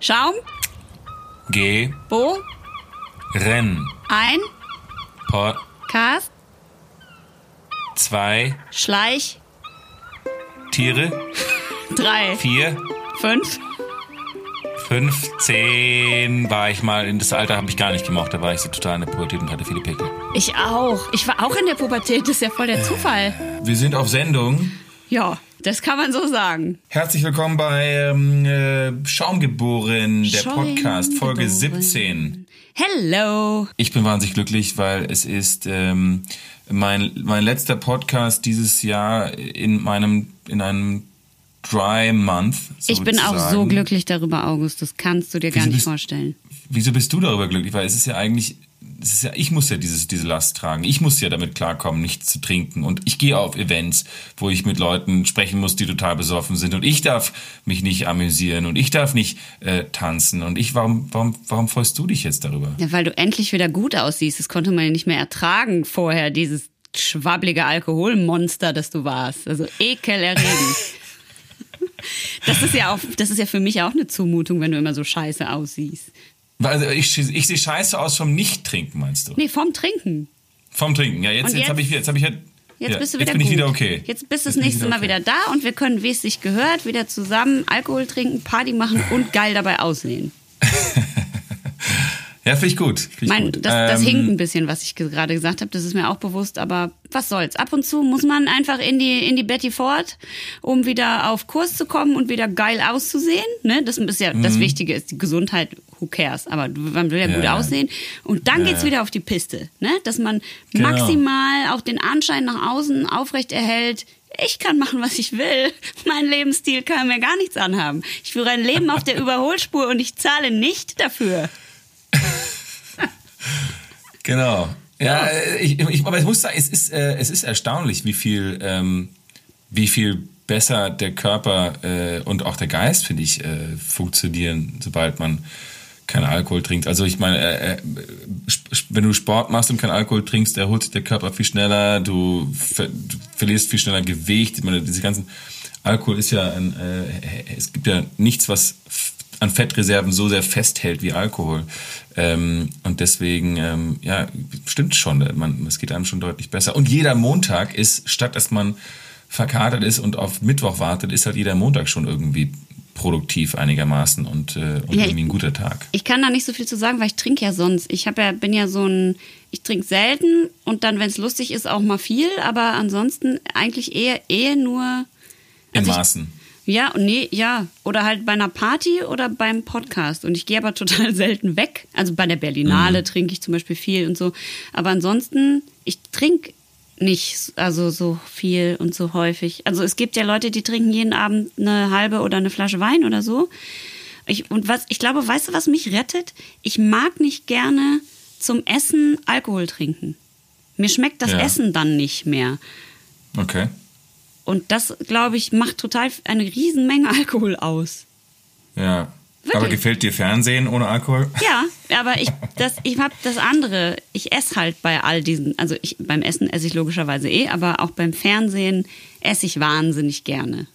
Schaum, G, Bo, Renn, ein, Pod, Cast, 2, Schleich, Tiere, drei, 4, fünf. 15 war ich mal, in das Alter habe ich gar nicht gemocht, da war ich so total in der Pubertät und hatte viele Pickel. Ich auch. Ich war auch in der Pubertät, das ist ja voll der Zufall. Wir sind auf Sendung. Ja, das kann man so sagen. Herzlich willkommen bei ähm, äh, Schaumgeboren, der Schaumgeboren. Podcast, Folge 17. Hello. Ich bin wahnsinnig glücklich, weil es ist ähm, mein, mein letzter Podcast dieses Jahr in meinem, in einem Dry Month. Ich bin auch so glücklich darüber, August. Das kannst du dir gar Wieso nicht bist- vorstellen. Wieso bist du darüber glücklich? Weil es ist ja eigentlich, ja, ich muss ja dieses, diese Last tragen. Ich muss ja damit klarkommen, nichts zu trinken. Und ich gehe auf Events, wo ich mit Leuten sprechen muss, die total besoffen sind. Und ich darf mich nicht amüsieren und ich darf nicht äh, tanzen. Und ich, warum, warum, warum freust du dich jetzt darüber? Ja, weil du endlich wieder gut aussiehst. Das konnte man ja nicht mehr ertragen vorher, dieses schwabbelige Alkoholmonster, das du warst. Also ekelerregend. Das ist ja auch, das ist ja für mich auch eine Zumutung, wenn du immer so scheiße aussiehst. Also ich, ich sehe scheiße aus vom Nicht-Trinken, meinst du? Nee, vom Trinken. Vom Trinken. Ja, jetzt, Und jetzt, jetzt? habe ich, jetzt habe ich ja, Jetzt ja, bist du jetzt wieder bin gut. ich wieder okay. Jetzt bist du das nächste Mal okay. wieder da und wir können, wie es sich gehört, wieder zusammen Alkohol trinken, Party machen und geil dabei aussehen. Ja, finde ich gut. Find ich Mein, gut. das, das Ähm, hinkt ein bisschen, was ich ge- gerade gesagt habe. Das ist mir auch bewusst, aber was soll's. Ab und zu muss man einfach in die, in die Betty Ford, um wieder auf Kurs zu kommen und wieder geil auszusehen. Ne? Das ist ja das Wichtige ist die Gesundheit. Who cares? Aber man will ja, Mhm. Ja, gut aussehen. Und dann Ja, geht's wieder auf die Piste. Ne? Dass man Genau. maximal auch den Anschein nach außen aufrecht erhält. Ich kann machen, was ich will. Mein Lebensstil kann mir gar nichts anhaben. Ich führe ein Leben auf der Überholspur und ich zahle nicht dafür. Genau. Ja, äh, ich, ich, aber ich muss sagen, es ist, äh, es ist erstaunlich, wie viel, ähm, wie viel besser der Körper äh, und auch der Geist, finde ich, äh, funktionieren, sobald man keinen Alkohol trinkt. Also ich meine, äh, äh, wenn du Sport machst und keinen Alkohol trinkst, erholt sich der Körper viel schneller, du, ver du verlierst viel schneller Gewicht. Ich meine, diese ganzen Alkohol ist ja ein, äh, es gibt ja nichts, was an Fettreserven so sehr festhält wie Alkohol. Ähm, und deswegen, ähm, ja, stimmt schon, man, es geht einem schon deutlich besser. Und jeder Montag ist, statt dass man verkatert ist und auf Mittwoch wartet, ist halt jeder Montag schon irgendwie produktiv einigermaßen und, äh, und Ja, irgendwie ein guter Tag. Ich kann da nicht so viel zu sagen, weil ich trinke ja sonst. Ich habe ja, bin ja so ein, ich trinke selten und dann, wenn es lustig ist, auch mal viel, aber ansonsten eigentlich eher, eher nur. In Also ich- Maßen. Ja, und nee, ja. Oder halt bei einer Party oder beim Podcast. Und ich gehe aber total selten weg. Also bei der Berlinale trinke ich zum Beispiel viel und so. Aber ansonsten, ich trinke nicht also so viel und so häufig. Also es gibt ja Leute, die trinken jeden Abend eine halbe oder eine Flasche Wein oder so. Ich, und was, ich glaube, weißt du, was mich rettet? Ich mag nicht gerne zum Essen Alkohol trinken. Mir schmeckt das Ja. Essen dann nicht mehr. Okay. Und das, glaube ich, macht total eine Riesenmenge Alkohol aus. Ja. Wirklich? Aber gefällt dir Fernsehen ohne Alkohol? Ja, aber ich, das, ich habe das andere. Ich esse halt bei all diesen, also ich, beim Essen esse ich logischerweise eh, aber auch beim Fernsehen esse ich wahnsinnig gerne.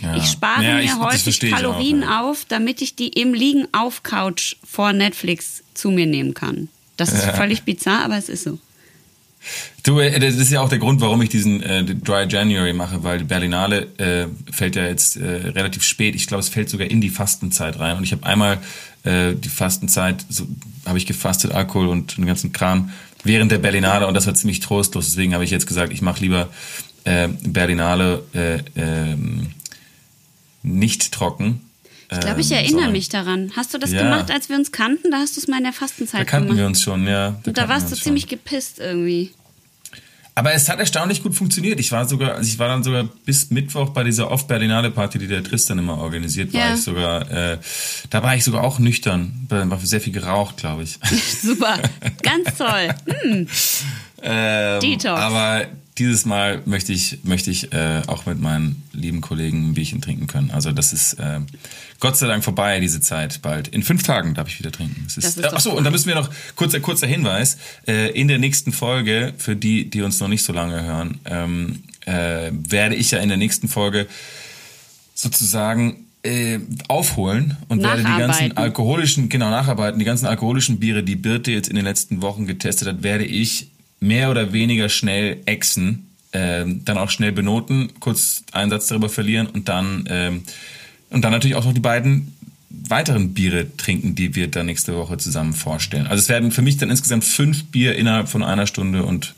Ja. Ich spare Ja, mir ich- häufig ich auch, Kalorien ja. auf, damit ich die im Liegen auf Couch vor Netflix zu mir nehmen kann. Das ist völlig bizarr, aber es ist so. Du, äh, das ist ja auch der Grund, warum ich diesen äh, Dry January mache, weil die Berlinale äh, fällt ja jetzt äh, relativ spät. Ich glaube, es fällt sogar in die Fastenzeit rein. Und ich habe einmal äh, die Fastenzeit, so habe ich gefastet, Alkohol und den ganzen Kram während der Berlinale und das war ziemlich trostlos. Deswegen habe ich jetzt gesagt, ich mache lieber äh, Berlinale äh, ähm, nicht trocken. Ich glaube, ich ähm, erinnere sondern- mich daran. Hast du das Ja. gemacht, als wir uns kannten? Da hast du es mal in der Fastenzeit Da kannten gemacht. wir uns schon, ja. Und da warst du ziemlich schon. gepisst irgendwie. Aber es hat erstaunlich gut funktioniert. Ich war sogar, also ich war dann sogar bis Mittwoch bei dieser Off-Berlinale-Party, die der Tristan immer organisiert, war Ja. ich sogar, äh, da war ich sogar auch nüchtern. Da war sehr viel geraucht, glaube ich. Super, ganz toll. Hm. ähm, Detox. Aber dieses Mal möchte ich, möchte ich äh, auch mit meinen lieben Kollegen ein Bierchen trinken können. Also das ist äh, Gott sei Dank vorbei, diese Zeit bald. In fünf Tagen darf ich wieder trinken. Das Das ist, ist äh, achso, und da müssen wir noch, kurzer, kurzer Hinweis, äh, in der nächsten Folge, für die, die uns noch nicht so lange hören, ähm, äh, werde ich ja in der nächsten Folge sozusagen äh, aufholen und werde die ganzen alkoholischen, genau nacharbeiten, die ganzen alkoholischen Biere, die Birte jetzt in den letzten Wochen getestet hat, werde ich mehr oder weniger schnell exen, äh, dann auch schnell benoten, kurz einen Satz darüber verlieren und dann ähm, und dann natürlich auch noch die beiden weiteren Biere trinken, die wir dann nächste Woche zusammen vorstellen. Also es werden für mich dann insgesamt fünf Bier innerhalb von einer Stunde und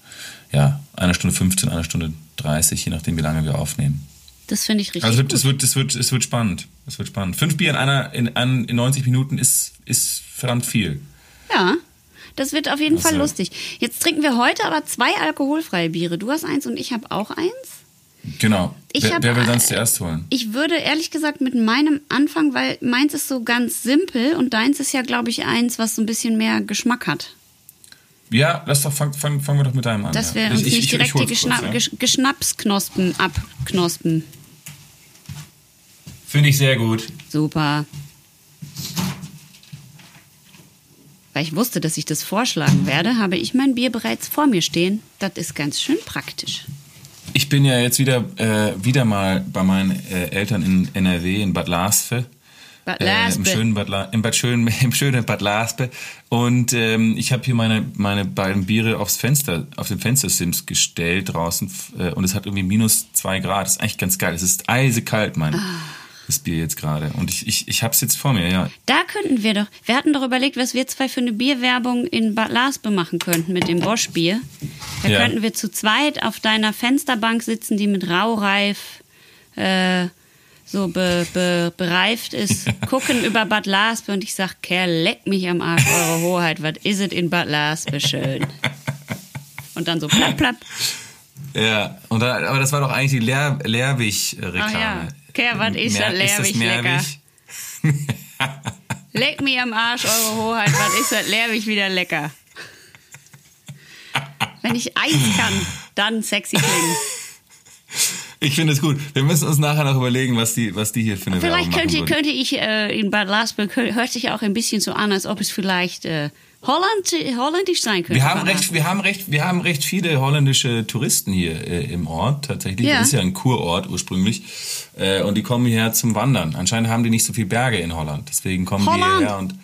ja, einer Stunde 15, einer Stunde 30, je nachdem, wie lange wir aufnehmen. Das finde ich richtig. Also es wird, es wird, es wird, es wird spannend. Es wird spannend. Fünf Bier in einer, in, in 90 Minuten ist, ist verdammt viel. Ja. Das wird auf jeden also. Fall lustig. Jetzt trinken wir heute aber zwei alkoholfreie Biere. Du hast eins und ich habe auch eins. Genau. Ich wer, hab, wer will dann zuerst holen? Ich würde ehrlich gesagt mit meinem anfangen, weil meins ist so ganz simpel und deins ist ja, glaube ich, eins, was so ein bisschen mehr Geschmack hat. Ja, lass doch, fangen fang, fang wir doch mit deinem an. Dass wir ja. uns ich, nicht ich, direkt ich, die Geschna kurz, ja. Geschnapsknospen abknospen. Finde ich sehr gut. Super. Weil ich wusste, dass ich das vorschlagen werde, habe ich mein Bier bereits vor mir stehen. Das ist ganz schön praktisch. Ich bin ja jetzt wieder, äh, wieder mal bei meinen äh, Eltern in NRW, in Bad Laspe. Bad. Äh, im, schönen Bad La im, Bad schönen, Im schönen Bad Laspe. Und ähm, ich habe hier meine, meine beiden Biere aufs Fenster, auf den Fenstersims gestellt draußen. Äh, und es hat irgendwie minus zwei Grad. Das ist eigentlich ganz geil. Es ist eisekalt, mein. Ah das Bier jetzt gerade. Und ich, ich, ich habe es jetzt vor mir, ja. Da könnten wir doch, wir hatten doch überlegt, was wir zwei für eine Bierwerbung in Bad Laspe machen könnten mit dem Bosch-Bier. Da ja. könnten wir zu zweit auf deiner Fensterbank sitzen, die mit Raureif äh, so be, be, bereift ist, gucken über Bad Laspe und ich sag, Kerl, leck mich am Arsch, eure Hoheit, was is it in Bad Laspe schön? Und dann so plapp, plapp. Ja, und da, aber das war doch eigentlich die Lehr Lehrwig-Reklame. Ja. Kerl, was ist das Lehrwig lecker? Leck mich am Arsch, eure Hoheit, was ist das Lehrwig wieder lecker? Wenn ich eins kann, dann sexy klingen. Ich finde es gut. Wir müssen uns nachher noch überlegen, was die, was die hier für eine Vielleicht könnte, könnte ich äh, in Bad Lasberg, hört sich auch ein bisschen so an, als ob es vielleicht äh, Holland, holländisch sein könnte. Wir haben recht, wir haben recht, wir haben recht viele holländische Touristen hier äh, im Ort tatsächlich. Ja. Das ist ja ein Kurort ursprünglich äh, und die kommen hierher zum Wandern. Anscheinend haben die nicht so viele Berge in Holland, deswegen kommen Holland. die hierher und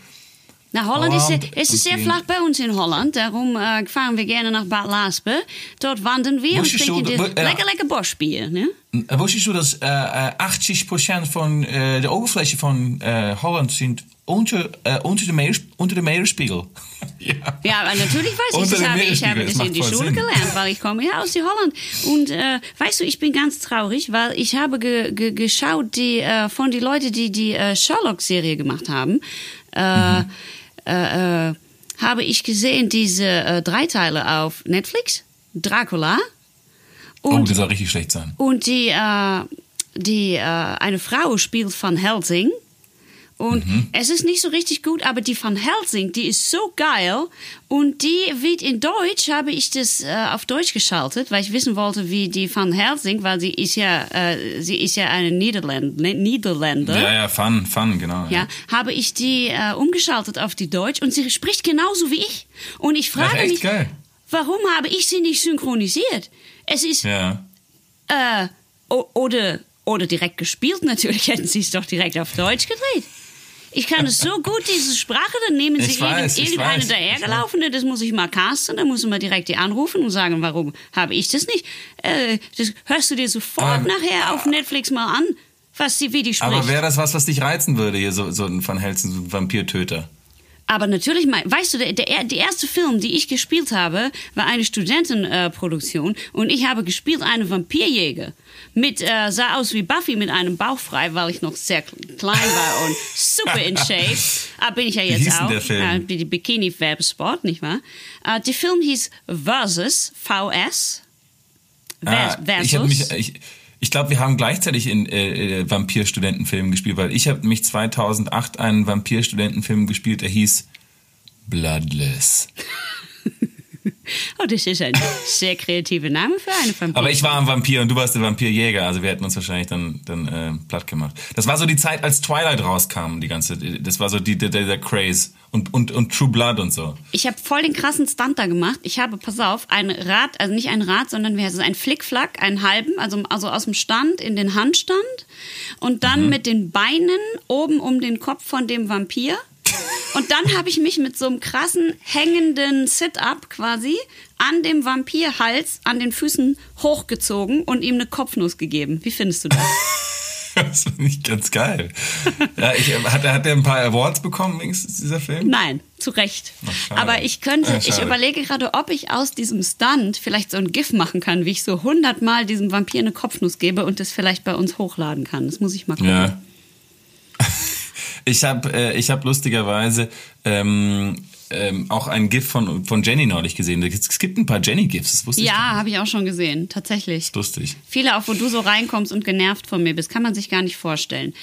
na, Holland, Holland ist, ist sehr flach bei uns in Holland. Darum äh, fahren wir gerne nach Bad Laspe. Dort wandern wir und trinken so, lekker, lekker Boschbier. Ne? Wusstest du, dass äh, 80% von äh, der Oberfläche von äh, Holland sind unter, äh, unter, dem Meer, unter dem Meeresspiegel. ja. ja, natürlich weiß ich das. Habe, ich habe das, das in die Schule Sinn. gelernt, weil ich komme ja aus Holland. Und äh, weißt du, ich bin ganz traurig, weil ich habe ge, ge, geschaut die, äh, von den Leuten, die die äh, Sherlock-Serie gemacht haben. Äh, mhm äh, äh, habe ich gesehen diese äh, drei Teile auf Netflix. Dracula. Und, oh, das soll richtig schlecht sein. Und die, äh, die äh, eine Frau spielt Van Helsing. Und mhm. es ist nicht so richtig gut, aber die von Helsing, die ist so geil. Und die wird in Deutsch, habe ich das äh, auf Deutsch geschaltet, weil ich wissen wollte, wie die von Helsing, weil sie ist ja, äh, sie ist ja eine Niederländ Niederländer. Ja, ja, Fun, Fun, genau. Ja, ja habe ich die äh, umgeschaltet auf die Deutsch und sie spricht genauso wie ich. Und ich frage Ach, mich, geil. warum habe ich sie nicht synchronisiert? Es ist, ja. äh, oder, oder direkt gespielt natürlich, hätten sie es doch direkt auf Deutsch gedreht. Ich kann es so gut, diese Sprache, dann nehmen sie weiß, irgendeine dahergelaufene, das muss ich mal casten, dann muss ich mal direkt die anrufen und sagen, warum habe ich das nicht? Äh, das hörst du dir sofort aber, nachher auf Netflix mal an, was sie, wie die spricht. Aber wäre das was, was dich reizen würde, hier so, so ein Van Helsing, so ein Vampirtöter? Aber natürlich, weißt du, der, der, der erste Film, die ich gespielt habe, war eine Studentenproduktion äh, und ich habe gespielt einen Vampirjäger mit, äh, sah aus wie Buffy mit einem Bauch frei, weil ich noch sehr klein war und super in Shape. Ah, bin ich ja jetzt auch. Der Film? Äh, die Bikini-Werbespot, nicht wahr? Äh, der Film hieß Versus, VS. Ah, Versus. Ich, mich, ich, ich glaube, wir haben gleichzeitig in äh, äh Vampir-Studentenfilmen gespielt, weil ich habe nämlich 2008 einen Vampir-Studentenfilm gespielt, der hieß Bloodless. Oh, das ist ein sehr kreativer Name für eine Vampir. Aber ich war ein Vampir und du warst der Vampirjäger, also wir hätten uns wahrscheinlich dann, dann äh, platt gemacht. Das war so die Zeit, als Twilight rauskam, die ganze, das war so die, der, der Craze und, und, und True Blood und so. Ich habe voll den krassen Stunt da gemacht. Ich habe, pass auf, ein Rad, also nicht ein Rad, sondern wie heißt es, ein Flickflack, einen halben, also, also aus dem Stand in den Handstand und dann mhm. mit den Beinen oben um den Kopf von dem Vampir und dann habe ich mich mit so einem krassen hängenden Sit-up quasi an dem Vampirhals an den Füßen hochgezogen und ihm eine Kopfnuss gegeben. Wie findest du das? Das finde ich ganz geil. Ja, ich, hat, hat er ein paar Awards bekommen, wenigstens dieser Film? Nein, zu Recht. Ach, Aber ich könnte, ja, ich überlege gerade, ob ich aus diesem Stunt vielleicht so ein GIF machen kann, wie ich so hundertmal diesem Vampir eine Kopfnuss gebe und das vielleicht bei uns hochladen kann. Das muss ich mal gucken. Ja. Ich habe äh, ich hab lustigerweise ähm, ähm, auch ein GIF von, von Jenny neulich gesehen. Es gibt ein paar Jenny-GIFs, das wusste Ja, habe ich auch schon gesehen, tatsächlich. Lustig. Viele auch, wo du so reinkommst und genervt von mir bist, kann man sich gar nicht vorstellen.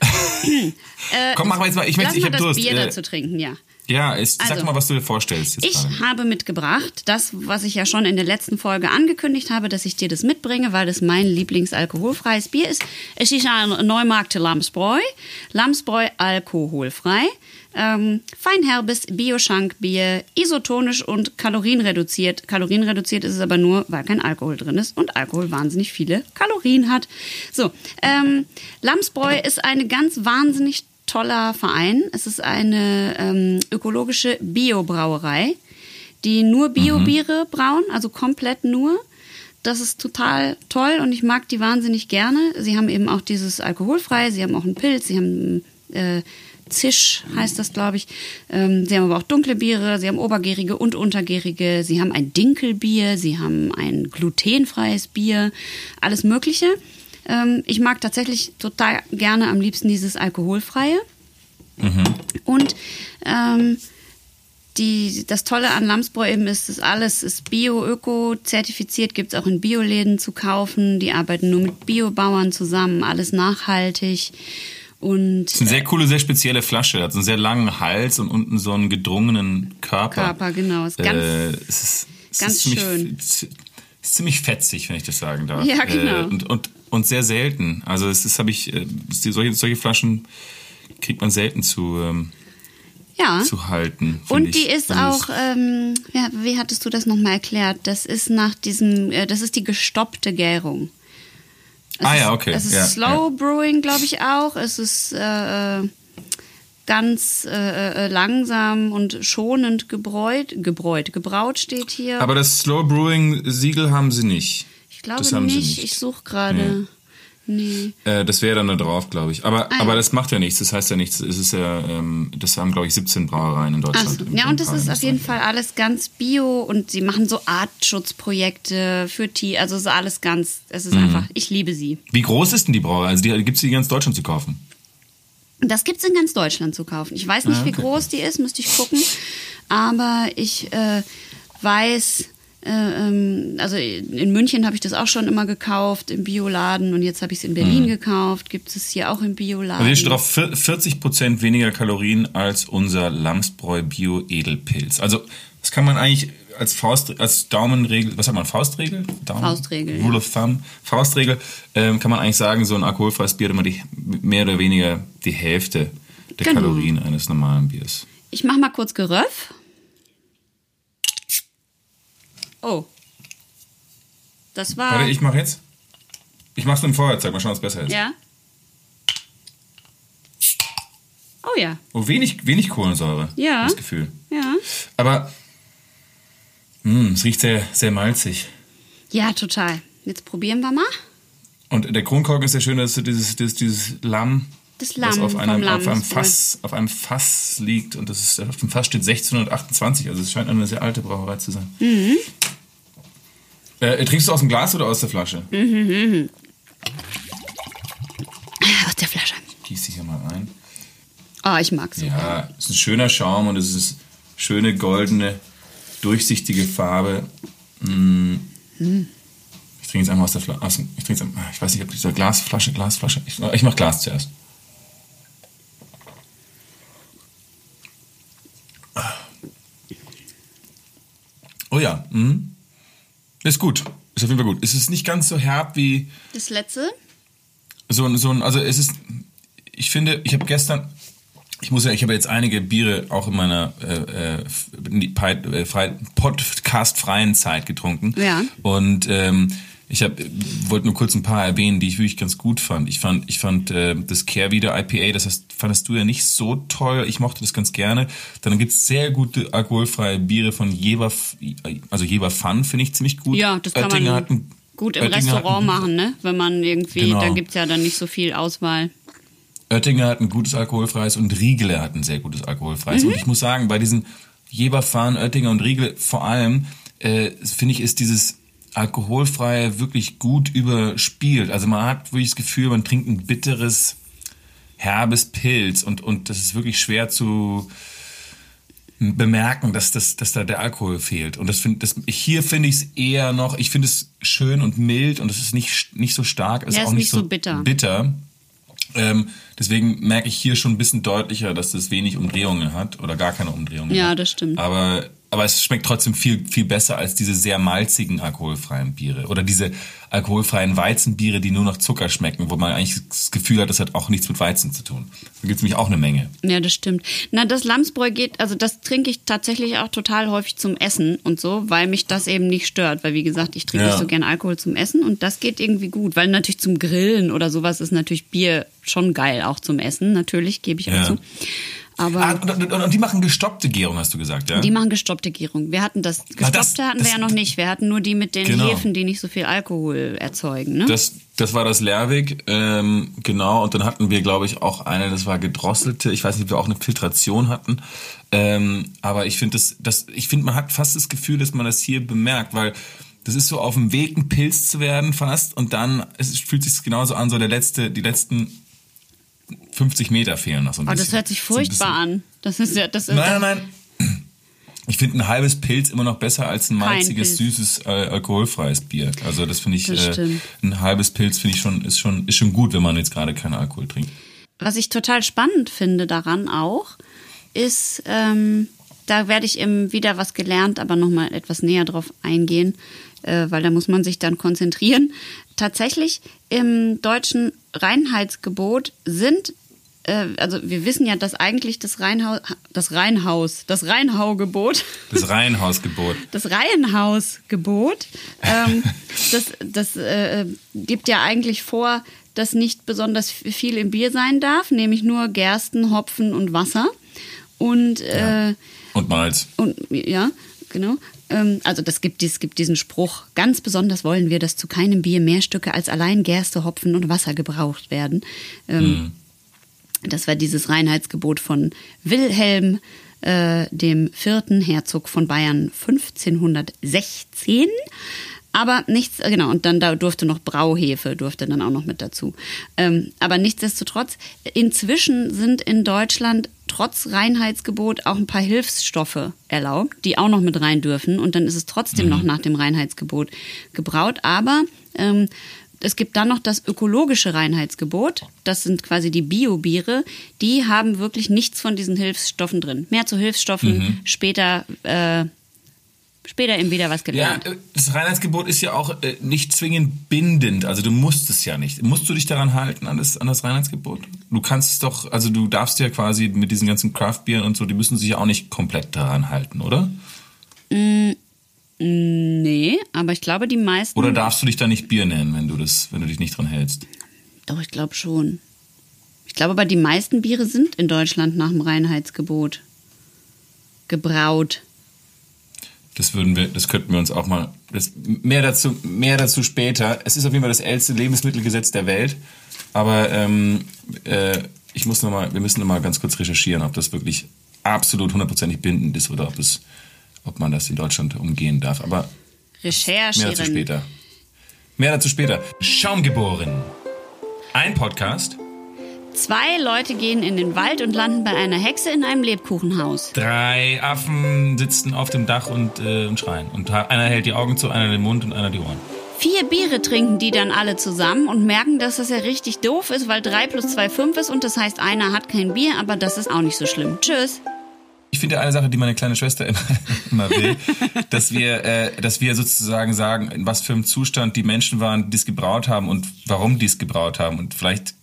äh, Komm, machen wir jetzt mal. Ich, möchte, ich habe Durst. Bier äh, dazu trinken, ja. Ja, ist, also, sag mal, was du dir vorstellst. ich gerade. habe mitgebracht, das, was ich ja schon in der letzten Folge angekündigt habe, dass ich dir das mitbringe, weil das mein Lieblingsalkoholfreies Bier ist. Es ist ein Neumarkte Lamsbräu. Lamsbräu alkoholfrei. Ähm, feinherbes Bioschankbier, isotonisch und kalorienreduziert. Kalorienreduziert ist es aber nur, weil kein Alkohol drin ist und Alkohol wahnsinnig viele Kalorien hat. So, ähm, Lamsbräu ist eine ganz wahnsinnig toller Verein. Es ist eine ähm, ökologische Biobrauerei, die nur Biobiere mhm. brauen, also komplett nur. Das ist total toll und ich mag die wahnsinnig gerne. Sie haben eben auch dieses alkoholfrei, sie haben auch einen Pilz, sie haben äh, Zisch heißt das, glaube ich. Ähm, sie haben aber auch dunkle Biere, sie haben obergärige und untergärige, sie haben ein Dinkelbier, sie haben ein glutenfreies Bier, alles Mögliche. Ähm, ich mag tatsächlich total gerne am liebsten dieses alkoholfreie. Mhm. Und ähm, die, das Tolle an Lamsbräu eben ist, dass alles ist Bio-Öko-zertifiziert, gibt es auch in Bioläden zu kaufen. Die arbeiten nur mit Biobauern zusammen, alles nachhaltig. Und, das ist eine sehr coole, sehr spezielle Flasche. Hat so einen sehr langen Hals und unten so einen gedrungenen Körper. Körper, genau. Ist ganz, äh, es ist, es ganz ist ziemlich, schön. Ist ziemlich fetzig, wenn ich das sagen darf. Ja, genau. Äh, und, und und sehr selten. Also es ist, habe ich, äh, solche, solche Flaschen kriegt man selten zu, ähm, ja. zu halten. Und die ich. ist also auch, ähm, ja, wie hattest du das nochmal erklärt? Das ist nach diesem, äh, das ist die gestoppte Gärung. Es ah ja, okay. Es ist ja, Slow ja. Brewing, glaube ich auch. Es ist äh, äh ganz äh, langsam und schonend gebräut, gebräut, gebraut steht hier. Aber das Slow Brewing Siegel haben sie nicht glaube nicht. nicht. Ich suche gerade. Nee. nee. Äh, das wäre dann da drauf, glaube ich. Aber, ah, aber das macht ja nichts. Das heißt ja nichts. Es ist ja, ähm, das haben, glaube ich, 17 Brauereien in Deutschland. Also, ja, und das ist auf jeden Fall alles ganz bio und sie machen so Artschutzprojekte für Tiere. Also so alles ganz. Es ist mhm. einfach, ich liebe sie. Wie groß ist denn die Brauerei? Also gibt es die in ganz Deutschland zu kaufen? Das gibt es in ganz Deutschland zu kaufen. Ich weiß nicht, ah, okay. wie groß die ist, müsste ich gucken. Aber ich äh, weiß, also in München habe ich das auch schon immer gekauft im Bioladen und jetzt habe ich es in Berlin mhm. gekauft. Gibt es hier auch im Bioladen. Also steht drauf 40 Prozent weniger Kalorien als unser Lamsbräu Bio Edelpilz. Also das kann man eigentlich als Faust, als Daumenregel, was hat man, Faustregel? Daumen, Faustregel. Rule of Thumb, Faustregel, ähm, kann man eigentlich sagen, so ein alkoholfreies Bier hat immer die, mehr oder weniger die Hälfte der genau. Kalorien eines normalen Biers. Ich mache mal kurz Geröff. Oh. Das war. Warte, ich mach jetzt. Ich mach's mit dem Feuerzeug, mal schauen, was besser ist. Ja. Oh ja. Oh, wenig, wenig Kohlensäure. Ja. Das Gefühl. Ja. Aber. Mh, hm, es riecht sehr, sehr malzig. Ja, total. Jetzt probieren wir mal. Und der Kronkorken ist sehr schön, dass du dieses, dieses, dieses Lamm das Lamm auf einem, auf einem Fass, auf einem Fass liegt und das ist, auf dem Fass steht 1628, also es scheint eine sehr alte Brauerei zu sein. Mhm. Äh, trinkst du aus dem Glas oder aus der Flasche? Mhm, mhm. Aus der Flasche. Ich gieße hier mal ein. Oh, ich mag es. Ja, es ist ein schöner Schaum und es ist schöne goldene, durchsichtige Farbe. Mm. Mhm. Ich trinke jetzt einmal aus der Flasche. Ich, trinke jetzt, ich weiß nicht, ob dieser Glasflasche, Glasflasche. Ich, ich mache Glas zuerst. Oh ja. Mhm. Ist gut. Ist auf jeden Fall gut. Es ist nicht ganz so herb wie Das letzte? so ein, so ein, also es ist, ich finde, ich habe gestern, ich muss ja, ich habe jetzt einige Biere auch in meiner äh, äh, äh Podcast-freien Zeit getrunken. Ja. Und ähm, ich habe wollte nur kurz ein paar erwähnen, die ich wirklich ganz gut fand. Ich fand, ich fand äh, das Kehrwieder IPA, das heißt, fandest du ja nicht so toll. Ich mochte das ganz gerne. Dann gibt's sehr gute alkoholfreie Biere von Jever, also Jever Fun finde ich ziemlich gut. Ja, das kann Oettinger man gut im Oettinger Restaurant machen, ne? Wenn man irgendwie, Genau. da gibt's ja dann nicht so viel Auswahl. Oettinger hat ein gutes alkoholfreies und Riegele hat ein sehr gutes alkoholfreies. Mhm. Und ich muss sagen, bei diesen Jeberfahren, Oettinger und Riegele vor allem, äh, finde ich, ist dieses alkoholfreie wirklich gut überspielt. Also man hat wirklich das Gefühl, man trinkt ein bitteres, herbes Pilz und, und das ist wirklich schwer zu bemerken, dass, das, dass da der Alkohol fehlt. Und das find, das, hier finde ich es eher noch, ich finde es schön und mild und es ist nicht, nicht so stark, es Ja, ist ist auch nicht nicht so bitter. bitter. Ähm, deswegen merke ich hier schon ein bisschen deutlicher, dass das wenig Umdrehungen hat oder gar keine Umdrehungen Ja, hat. das stimmt. Aber, aber es schmeckt trotzdem viel, viel besser als diese sehr malzigen alkoholfreien Biere oder diese alkoholfreien Weizenbiere, die nur nach Zucker schmecken, wo man eigentlich das Gefühl hat, das hat auch nichts mit Weizen zu tun. Da gibt es nämlich auch eine Menge. Ja, das stimmt. Na, das Lamsbräu geht, also das trinke ich tatsächlich auch total häufig zum Essen und so, weil mich das eben nicht stört. Weil, wie gesagt, ich trinke Ja. nicht so gern Alkohol zum Essen und das geht irgendwie gut. Weil natürlich zum Grillen oder sowas ist natürlich Bier schon geil, auch zum Essen, natürlich, gebe ich auch Ja. zu. Aber Ah, und, und, und die machen gestoppte Gärung, hast du gesagt, ja? die machen gestoppte Gärung. Wir hatten das, gestoppte das- hatten das- wir ja noch nicht. Wir hatten nur die mit den Genau. Hefen, die nicht so viel Alkohol erzeugen, ne? Das, das war das Lerwig, ähm, genau. Und dann hatten wir, glaube ich, auch eine, das war gedrosselte. Ich weiß nicht, ob wir auch eine Filtration hatten. Ähm, aber ich finde, das, das, ich finde, man hat fast das Gefühl, dass man das hier bemerkt, weil das ist so auf dem Weg, ein Pilz zu werden fast. Und dann es fühlt sich genauso an, so der letzte, die letzten 50 Meter fehlen noch so ein oh, bisschen. das hört sich So furchtbar an. Das ist ja, das ist, Nein, nein, nein. Ich finde ein halbes Pilz immer noch besser als ein malziges, süßes, äh, alkoholfreies Bier. Also das finde ich, Das äh, ein halbes Pilz finde ich schon, ist schon, ist schon gut, wenn man jetzt gerade keinen Alkohol trinkt. Was ich total spannend finde daran auch, ist, ähm, da werde ich eben wieder was gelernt, aber nochmal etwas näher drauf eingehen, äh, weil da muss man sich dann konzentrieren. Tatsächlich im deutschen Reinheitsgebot sind, äh, also wir wissen ja, dass eigentlich das Reinhaus, das Reinhaus, das Reinhaugebot, Das Reihenhausgebot. das Reihenhausgebot, ähm, das, das äh, gibt ja eigentlich vor, dass nicht besonders viel im Bier sein darf, nämlich nur Gersten, Hopfen und Wasser. Und, äh, Und Malz. und ja, genau. Ähm, also das gibt, es gibt diesen Spruch, ganz besonders wollen wir, dass zu keinem Bier mehr Stücke als allein Gerste, Hopfen und Wasser gebraucht werden. Ähm, Das war dieses Reinheitsgebot von Wilhelm äh, dem vierten Herzog von Bayern 1516. Aber nichts, äh, genau, und dann da durfte noch Brauhefe, durfte dann auch noch mit dazu. Ähm, aber nichtsdestotrotz, inzwischen sind in Deutschland trotz Reinheitsgebot auch ein paar Hilfsstoffe erlaubt, die auch noch mit rein dürfen. Und dann ist es trotzdem noch nach dem Reinheitsgebot gebraut. Aber ähm, es gibt dann noch das ökologische Reinheitsgebot. Das sind quasi die Biobiere. Die haben wirklich nichts von diesen Hilfsstoffen drin. Mehr zu Hilfsstoffen, später, äh, später eben wieder was Ja, gelernt. äh, das Reinheitsgebot ist ja auch äh, nicht zwingend bindend. Also du musst es ja nicht. Musst du dich daran halten, an das, an das Reinheitsgebot? Du kannst es doch, also du darfst ja quasi mit diesen ganzen Craft-Bieren und so, die müssen sich ja auch nicht komplett daran halten, oder? Nee, aber ich glaube, die meisten. Oder darfst du dich da nicht Bier nennen, wenn du das, wenn du dich nicht dran hältst? Doch, ich glaube schon. Ich glaube aber, die meisten Biere sind in Deutschland nach dem Reinheitsgebot gebraut. Das würden wir, das könnten wir uns auch mal. Das, mehr dazu, mehr dazu später. Es ist auf jeden Fall das älteste Lebensmittelgesetz der Welt. Aber ähm, äh, ich muss noch mal, wir müssen noch mal ganz kurz recherchieren, ob das wirklich absolut hundertprozentig bindend ist oder ob es, ob man das in Deutschland umgehen darf. Aber mehr dazu später. Mehr dazu später. Schaumgeboren. Ein Podcast. Zwei Leute gehen in den Wald und landen bei einer Hexe in einem Lebkuchenhaus. Drei Affen sitzen auf dem Dach und, äh, und schreien. Und einer hält die Augen zu, einer den Mund und einer die Ohren. Vier Biere trinken die dann alle zusammen und merken, dass das ja richtig doof ist, weil drei plus zwei fünf ist und das heißt, einer hat kein Bier, aber das ist auch nicht so schlimm. Tschüss. ich finde eine Sache, die meine kleine Schwester immer, immer will, dass wir, äh, dass wir sozusagen sagen, in was für einem Zustand die Menschen waren, die es gebraut haben und warum die es gebraut haben. Und vielleicht,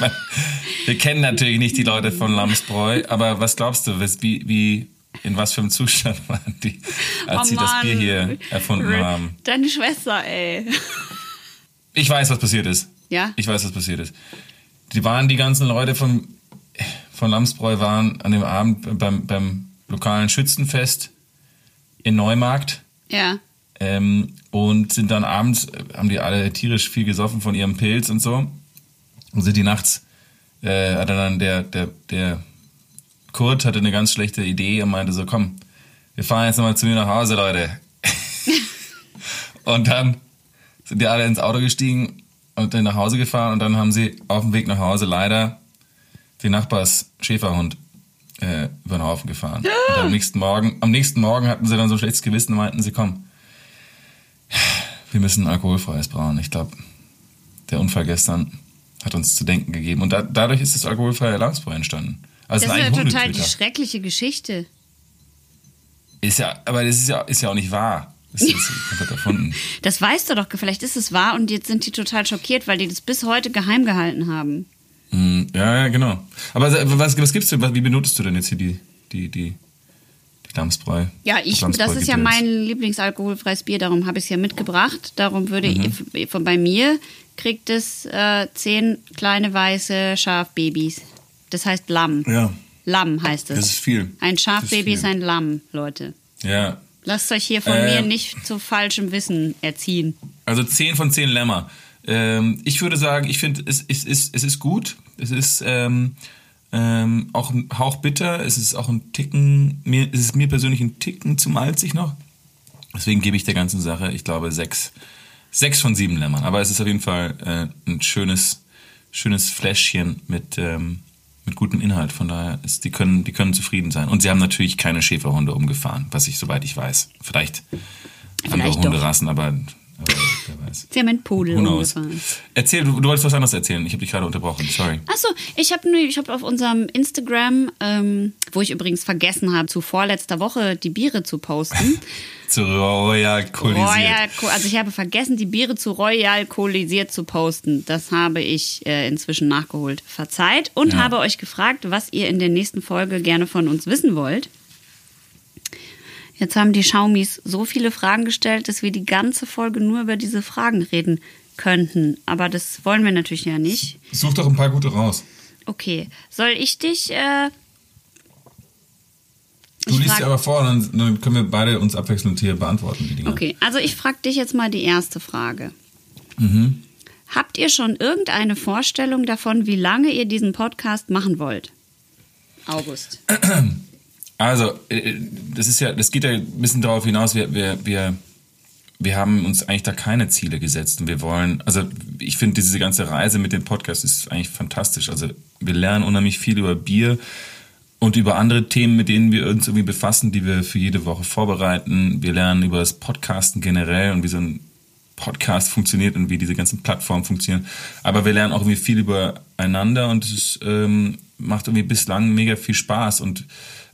wir kennen natürlich nicht die Leute von Lamsbräu, aber was glaubst du, wie, wie, in was für einem Zustand waren die, als Oh sie das. Bier hier erfunden Rip. haben? Deine Schwester, ey. Ich weiß, was passiert ist. Ja? Ich weiß, was passiert ist. Die waren, die ganzen Leute von, von Lamsbräu waren an dem Abend beim, beim lokalen Schützenfest in Neumarkt Ja. ähm, und sind dann abends, haben die alle tierisch viel gesoffen von ihrem Pilz und so. Und sind die nachts, äh, hatte dann der, der, der Kurt hatte eine ganz schlechte Idee und meinte so, komm, wir fahren jetzt nochmal zu mir nach Hause, Leute. und dann sind die alle ins Auto gestiegen und dann nach Hause gefahren und dann haben sie auf dem Weg nach Hause leider den Nachbars Schäferhund äh, über den Haufen gefahren. Und am nächsten Morgen, am nächsten Morgen hatten sie dann so ein schlechtes Gewissen und meinten sie, komm, wir müssen ein alkoholfreies brauen. Ich glaube, der Unfall gestern hat uns zu denken gegeben. Und da, dadurch ist das alkoholfreie Lamsbräu entstanden. Also Das ist ja total die schreckliche Geschichte. Ist ja, aber das ist ja, ist ja auch nicht wahr. Das ist komplett erfunden. Das weißt du doch, vielleicht ist es wahr und jetzt sind die total schockiert, weil die das bis heute geheim gehalten haben. Hm, Ja, ja, genau. Aber was, was denn, was- wie benotest du denn jetzt hier die, die, die, die Lamsbräu? Ja, ich, Lamsbräu das ist ja mein Lieblingsalkoholfreies Bier, darum habe ich es ja mitgebracht. Darum würde Mhm. ich, von bei mir kriegt es äh, zehn kleine weiße Schafbabys. Das heißt Lamm. Ja, Lamm heißt es. das ist viel. Ein Schafbaby ist ist ein Lamm, Leute. Ja, Lasst euch hier von Äh, mir nicht zu falschem Wissen erziehen. Also 10 von 10 Lämmer. Ähm, ich würde sagen, ich finde, es, es, ist, es ist gut. Es ist ähm, ähm, auch ein Hauch bitter. Es ist auch ein Ticken, mir, es ist mir persönlich ein Ticken zu malzig noch. Deswegen gebe ich der ganzen Sache, ich glaube, sechs, sechs von sieben Lämmern. Aber es ist auf jeden Fall äh, ein schönes, schönes Fläschchen mit, ähm, mit gutem Inhalt. Von daher ist, die können, die können zufrieden sein. Und sie haben natürlich keine Schäferhunde umgefahren, was ich soweit ich weiß. Vielleicht, andere Vielleicht doch. Hunderassen, aber, aber wer weiß. Sie haben einen Pudel umgefahren. Erzähl, du, du wolltest was anderes erzählen. Ich habe dich gerade unterbrochen. Sorry. Achso, ich habe ich hab auf unserem Instagram, ähm, wo ich übrigens vergessen habe, zu vorletzter Woche die Biere zu posten. Zu Royal Kolisiert. Royal, also ich habe vergessen, die Biere zu Royal Kolisiert zu posten. Das habe ich äh, inzwischen nachgeholt. Verzeiht und Ja. habe euch gefragt, was ihr in der nächsten Folge gerne von uns wissen wollt. Jetzt haben die Schaumis so viele Fragen gestellt, dass wir die ganze Folge nur über diese Fragen reden könnten. Aber das wollen wir natürlich ja nicht. Such doch ein paar gute raus. Okay, soll ich dich äh, Du Ich liest sie aber vor, dann, dann können wir beide uns abwechselnd hier beantworten, die Dinger. Okay, also ich frage dich jetzt mal die erste Frage. Mhm. Habt ihr schon irgendeine Vorstellung davon, wie lange ihr diesen Podcast machen wollt? August. Also, äh, das ist ja, das geht ja ein bisschen darauf hinaus, wir, wir, wir, wir haben uns eigentlich da keine Ziele gesetzt und wir wollen, also ich finde diese ganze Reise mit dem Podcast ist eigentlich fantastisch. Also wir lernen unheimlich viel über Bier und über andere Themen, mit denen wir uns irgendwie befassen, die wir für jede Woche vorbereiten. Wir lernen über das Podcasten generell und wie so ein Podcast funktioniert und wie diese ganzen Plattformen funktionieren. Aber wir lernen auch irgendwie viel übereinander und es ähm, macht irgendwie bislang mega viel Spaß. Und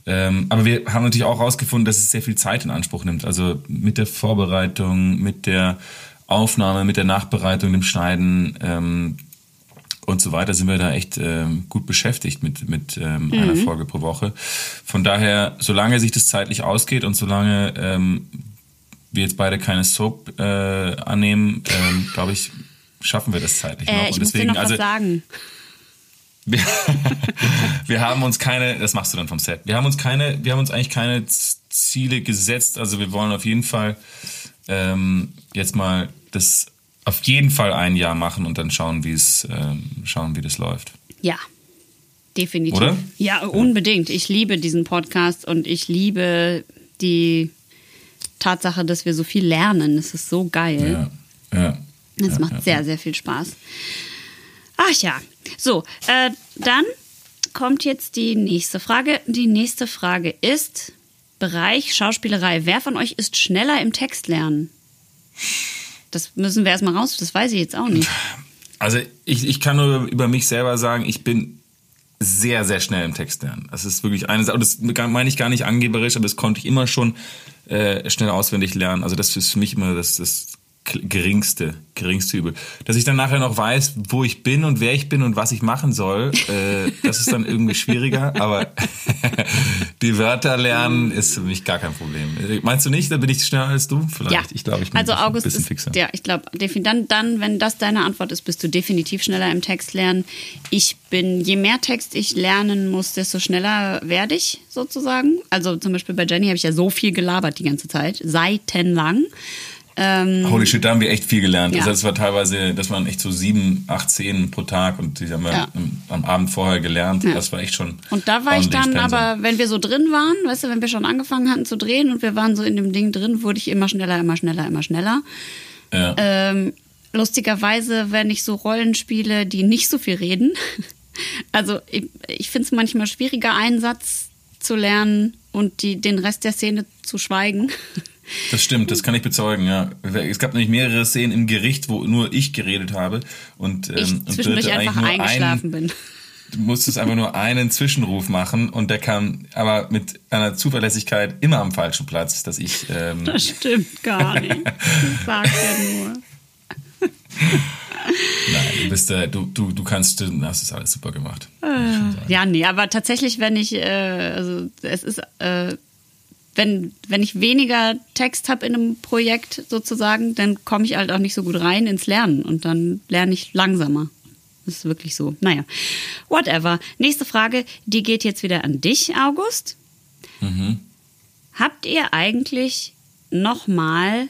ähm, aber wir haben natürlich auch herausgefunden, dass es sehr viel Zeit in Anspruch nimmt. Also mit der Vorbereitung, mit der Aufnahme, mit der Nachbereitung, dem Schneiden ähm, und so weiter sind wir da echt ähm, gut beschäftigt mit, mit ähm, einer Folge pro Woche. Von daher, solange sich das zeitlich ausgeht und solange ähm, wir jetzt beide keine Soap äh, annehmen, ähm, glaube ich, schaffen wir das zeitlich noch. Äh, ich und muss dir noch also, was sagen. Wir, wir haben uns keine, das machst du dann vom Set. Wir haben uns keine, wir haben uns eigentlich keine Ziele gesetzt. Also wir wollen auf jeden Fall ähm, jetzt mal das auf jeden Fall ein Jahr machen und dann schauen, wie es ähm, schauen, wie das läuft. Ja, definitiv. Oder? Ja, unbedingt. Ich liebe diesen Podcast und ich liebe die Tatsache, dass wir so viel lernen. Das ist so geil. Ja, ja. Das ja, macht ja. sehr, sehr viel Spaß. Ach ja. So, äh, dann kommt jetzt die nächste Frage. Die nächste Frage ist Bereich Schauspielerei. Wer von euch ist schneller im Text lernen? Das müssen wir erstmal raus. Das weiß ich jetzt auch nicht. Also ich, ich kann nur über mich selber sagen, ich bin sehr, sehr schnell im Text lernen. Das ist wirklich eine Sache, das meine ich gar nicht angeberisch, aber das konnte ich immer schon äh, schnell auswendig lernen. Also das ist für mich immer das, das geringste, geringste Übel. Dass ich dann nachher noch weiß, wo ich bin und wer ich bin und was ich machen soll, äh, das ist dann irgendwie schwieriger, aber die Wörter lernen ist für mich gar kein Problem. Meinst du nicht, da bin ich schneller als du? Vielleicht. Ja. Ich glaube, ich bin also ein August bisschen ist, fixer. Ja, ich glaube, dann, dann, wenn das deine Antwort ist, bist du definitiv schneller im Text lernen. Ich bin, je mehr Text ich lernen muss, desto schneller werde ich sozusagen. Also zum Beispiel bei Jenny habe ich ja so viel gelabert die ganze Zeit, seitenlang. Ähm, Holy shit, da haben wir echt viel gelernt. Ja. Also das war teilweise, das waren echt so sieben, acht Szenen pro Tag und die haben wir Ja. am, Abend vorher gelernt. Ja. Das war echt schon. Und da war ich dann Pensum. aber, wenn wir so drin waren, weißt du, wenn wir schon angefangen hatten zu drehen und wir waren so in dem Ding drin, wurde ich immer schneller, immer schneller, immer schneller. Ähm, lustigerweise, wenn ich so Rollen spiele, die nicht so viel reden. Also ich, ich finde es manchmal schwieriger, einen Satz zu lernen und die, den Rest der Szene zu schweigen. Das stimmt, das kann ich bezeugen, ja. Es gab nämlich mehrere Szenen im Gericht, wo nur ich geredet habe und, ähm, Ich und Birte einfach nur eingeschlafen einen, bin. Du musstest einfach nur einen Zwischenruf machen und der kam aber mit einer Zuverlässigkeit immer am falschen Platz, dass ich ähm, Das stimmt gar nicht. Ich sag ja nur. nein, du bist äh, du, du, du kannst, du hast es alles super gemacht. Ja, nee, aber tatsächlich, wenn ich, äh, also es ist, äh, wenn, wenn ich weniger Text habe in einem Projekt sozusagen, dann komme ich halt auch nicht so gut rein ins Lernen und dann lerne ich langsamer. Das ist wirklich so. Naja, whatever. Nächste Frage, die geht jetzt wieder an dich, August. Habt ihr eigentlich nochmal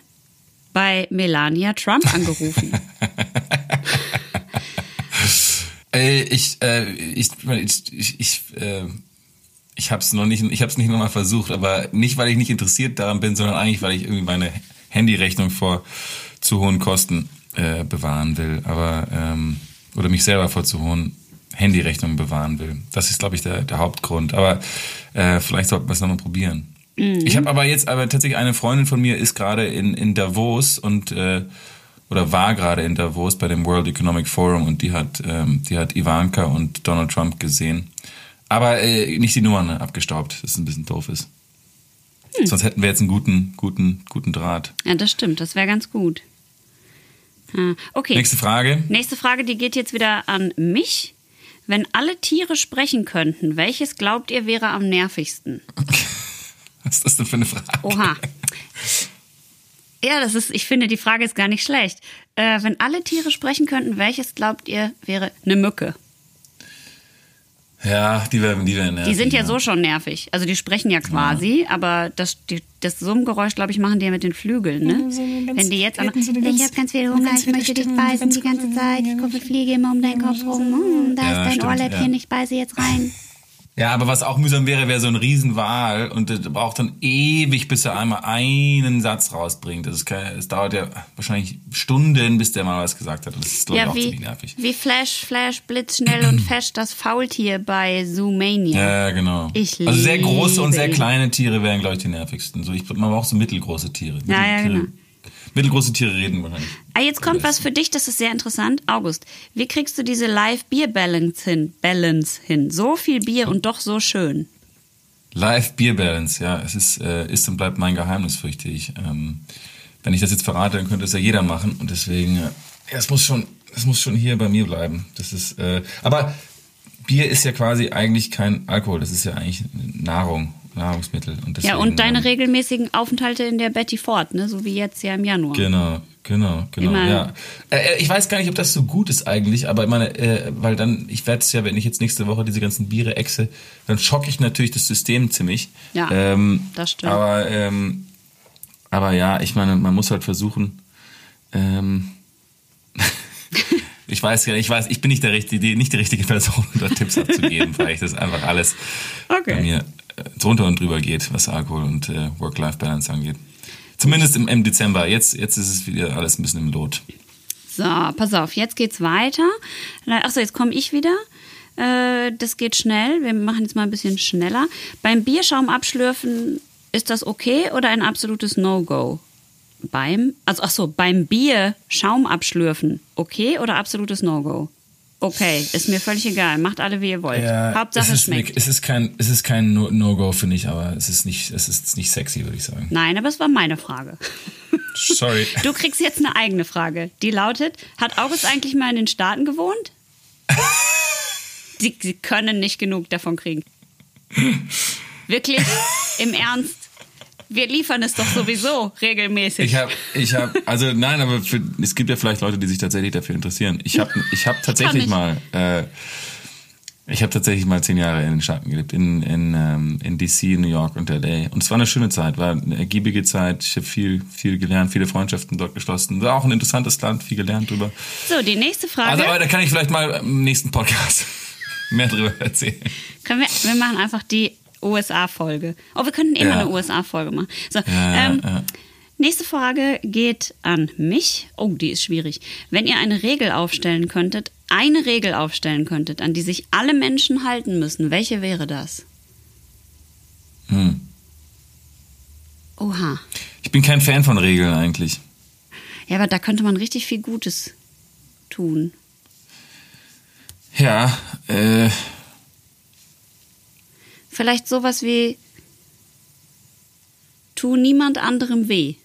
bei Melania Trump angerufen? Äh, ich, äh, ich, ich, ich, ich, äh, ich habe es noch nicht, ich habe es nicht nochmal versucht, aber nicht, weil ich nicht interessiert daran bin, sondern eigentlich, weil ich irgendwie meine Handyrechnung vor zu hohen Kosten äh, bewahren will, aber ähm, oder mich selber vor zu hohen Handyrechnungen bewahren will. Das ist, glaube ich, der, der Hauptgrund. Aber äh, vielleicht sollten wir es nochmal probieren. Ich habe aber jetzt, aber tatsächlich eine Freundin von mir ist gerade in, in Davos und äh, oder war gerade in Davos bei dem World Economic Forum und die hat, ähm, die hat Ivanka und Donald Trump gesehen. Aber äh, nicht die Nummern abgestaubt, das ein bisschen doof ist. Sonst hätten wir jetzt einen guten, guten, guten Draht. ja, das stimmt, das wäre ganz gut. Ah, Okay. Nächste Frage. Nächste Frage, die geht jetzt wieder an mich. Wenn alle Tiere sprechen könnten, welches glaubt ihr wäre am nervigsten? Was ist das denn für eine Frage? Oha. Ja, das ist, ich finde, die Frage ist gar nicht schlecht. Äh, wenn alle Tiere sprechen könnten, welches glaubt ihr wäre eine Mücke? Ja, die werden, die werden Die sind ja so schon nervig. Also die sprechen ja quasi, aber das, die, das Summgeräusch, glaube ich, machen die ja mit den Flügeln, ne? so ganz- Wenn die jetzt aber, eine ich ganz- habe ganz viel Hunger, ganz ich möchte dich beißen ganz die ganze Zeit, ich gucke, fliege immer um deinen Kopf rum, Hm, da Ja, ist dein stimmt, Ohrläppchen, ja. ich beiße jetzt rein. Ja, aber was auch mühsam wäre, wäre so ein Riesenwal und das braucht dann ewig, bis er einmal einen Satz rausbringt. Das ist kein, es dauert ja wahrscheinlich Stunden, bis der mal was gesagt hat. Das ist, glaube ich, Ja, auch wie, ziemlich nervig. wie Flash, Flash, blitzschnell und fesch das Faultier bei Zoomania. Ja, genau. Ich also sehr große und liebe sehr kleine Tiere wären, glaube ich, die nervigsten. So, ich, man braucht so mittelgroße Tiere. Ja, ja, genau. Mittelgroße Tiere reden wahrscheinlich. Ah, jetzt kommt was für dich, das ist sehr interessant. August, wie kriegst du diese Live-Bier-Balance hin? Balance hin? So viel Bier und doch so schön. Live Beer Balance, ja, es ist, äh, ist und bleibt mein Geheimnis, fürchte ich. Ähm, wenn ich das jetzt verrate, dann könnte es ja jeder machen und deswegen, äh, ja, es muss schon, es muss schon hier bei mir bleiben. Das ist, äh, aber Bier ist ja quasi eigentlich kein Alkohol, das ist ja eigentlich Nahrung, Nahrungsmittel und. Ja, und deine ähm, regelmäßigen Aufenthalte in der Betty Ford, ne? so wie jetzt ja im Januar. Genau, genau, genau. Immer- Ja. Äh, ich weiß gar nicht, ob das so gut ist eigentlich, aber ich meine, äh, weil dann, ich werde es ja, wenn ich jetzt nächste Woche diese ganzen Biere exe, dann schocke ich natürlich das System ziemlich. Ja, ähm, das stimmt. Aber, ähm, aber ja, ich meine, man muss halt versuchen, ähm, ich weiß ja, ich weiß, ich bin nicht der richtige, die- nicht die richtige Person, um da Tipps abzugeben, weil ich das einfach alles Okay. bei mir äh, drunter und drüber geht, was Alkohol und äh, Work-Life-Balance angeht. Zumindest im, im Dezember. Jetzt, jetzt ist es wieder alles ein bisschen im Lot. So, pass auf, jetzt geht's weiter. Achso, jetzt komme ich wieder. Äh, das geht schnell. Wir machen jetzt mal ein bisschen schneller. Beim Bierschaum abschlürfen, ist das okay oder ein absolutes No-Go? Beim, also ach beim Bier Schaum abschlürfen, okay oder absolutes No-Go? Okay, ist mir völlig egal. Macht alle, wie ihr wollt. Hauptsache es schmeckt. es ist kein, es ist kein No- No-Go, finde ich, aber es ist nicht, es ist nicht sexy, würde ich sagen. Nein, aber es war meine Frage. Sorry. Du kriegst jetzt eine eigene Frage. Die lautet: Hat August eigentlich mal in den Staaten gewohnt? Sie, sie können nicht genug davon kriegen. Wirklich? Im Ernst? Wir liefern es doch sowieso regelmäßig. Ich habe, ich habe, also nein, aber für, es gibt ja vielleicht Leute, die sich tatsächlich dafür interessieren. Ich habe, ich habe tatsächlich nicht. mal, äh, ich habe tatsächlich mal zehn Jahre in den Staaten gelebt, in in, ähm, in DC, New York und LA. Und es war eine schöne Zeit, war eine ergiebige Zeit. Ich habe viel, viel gelernt, viele Freundschaften dort geschlossen. War auch ein interessantes Land, viel gelernt drüber. so, die nächste Frage. Also, aber da kann ich vielleicht mal im nächsten Podcast mehr drüber erzählen. Können wir, wir machen einfach die USA-Folge. Oh, wir könnten immer Ja. eine USA-Folge machen. So, Ja, ähm, ja. Nächste Frage geht an mich. Oh, die ist schwierig. Wenn ihr eine Regel aufstellen könntet, eine Regel aufstellen könntet, an die sich alle Menschen halten müssen, welche wäre das? Hm. Oha. Ich bin kein Fan von Regeln eigentlich. Ja, aber da könnte man richtig viel Gutes tun. Ja, äh, Vielleicht sowas wie tu niemand anderem weh.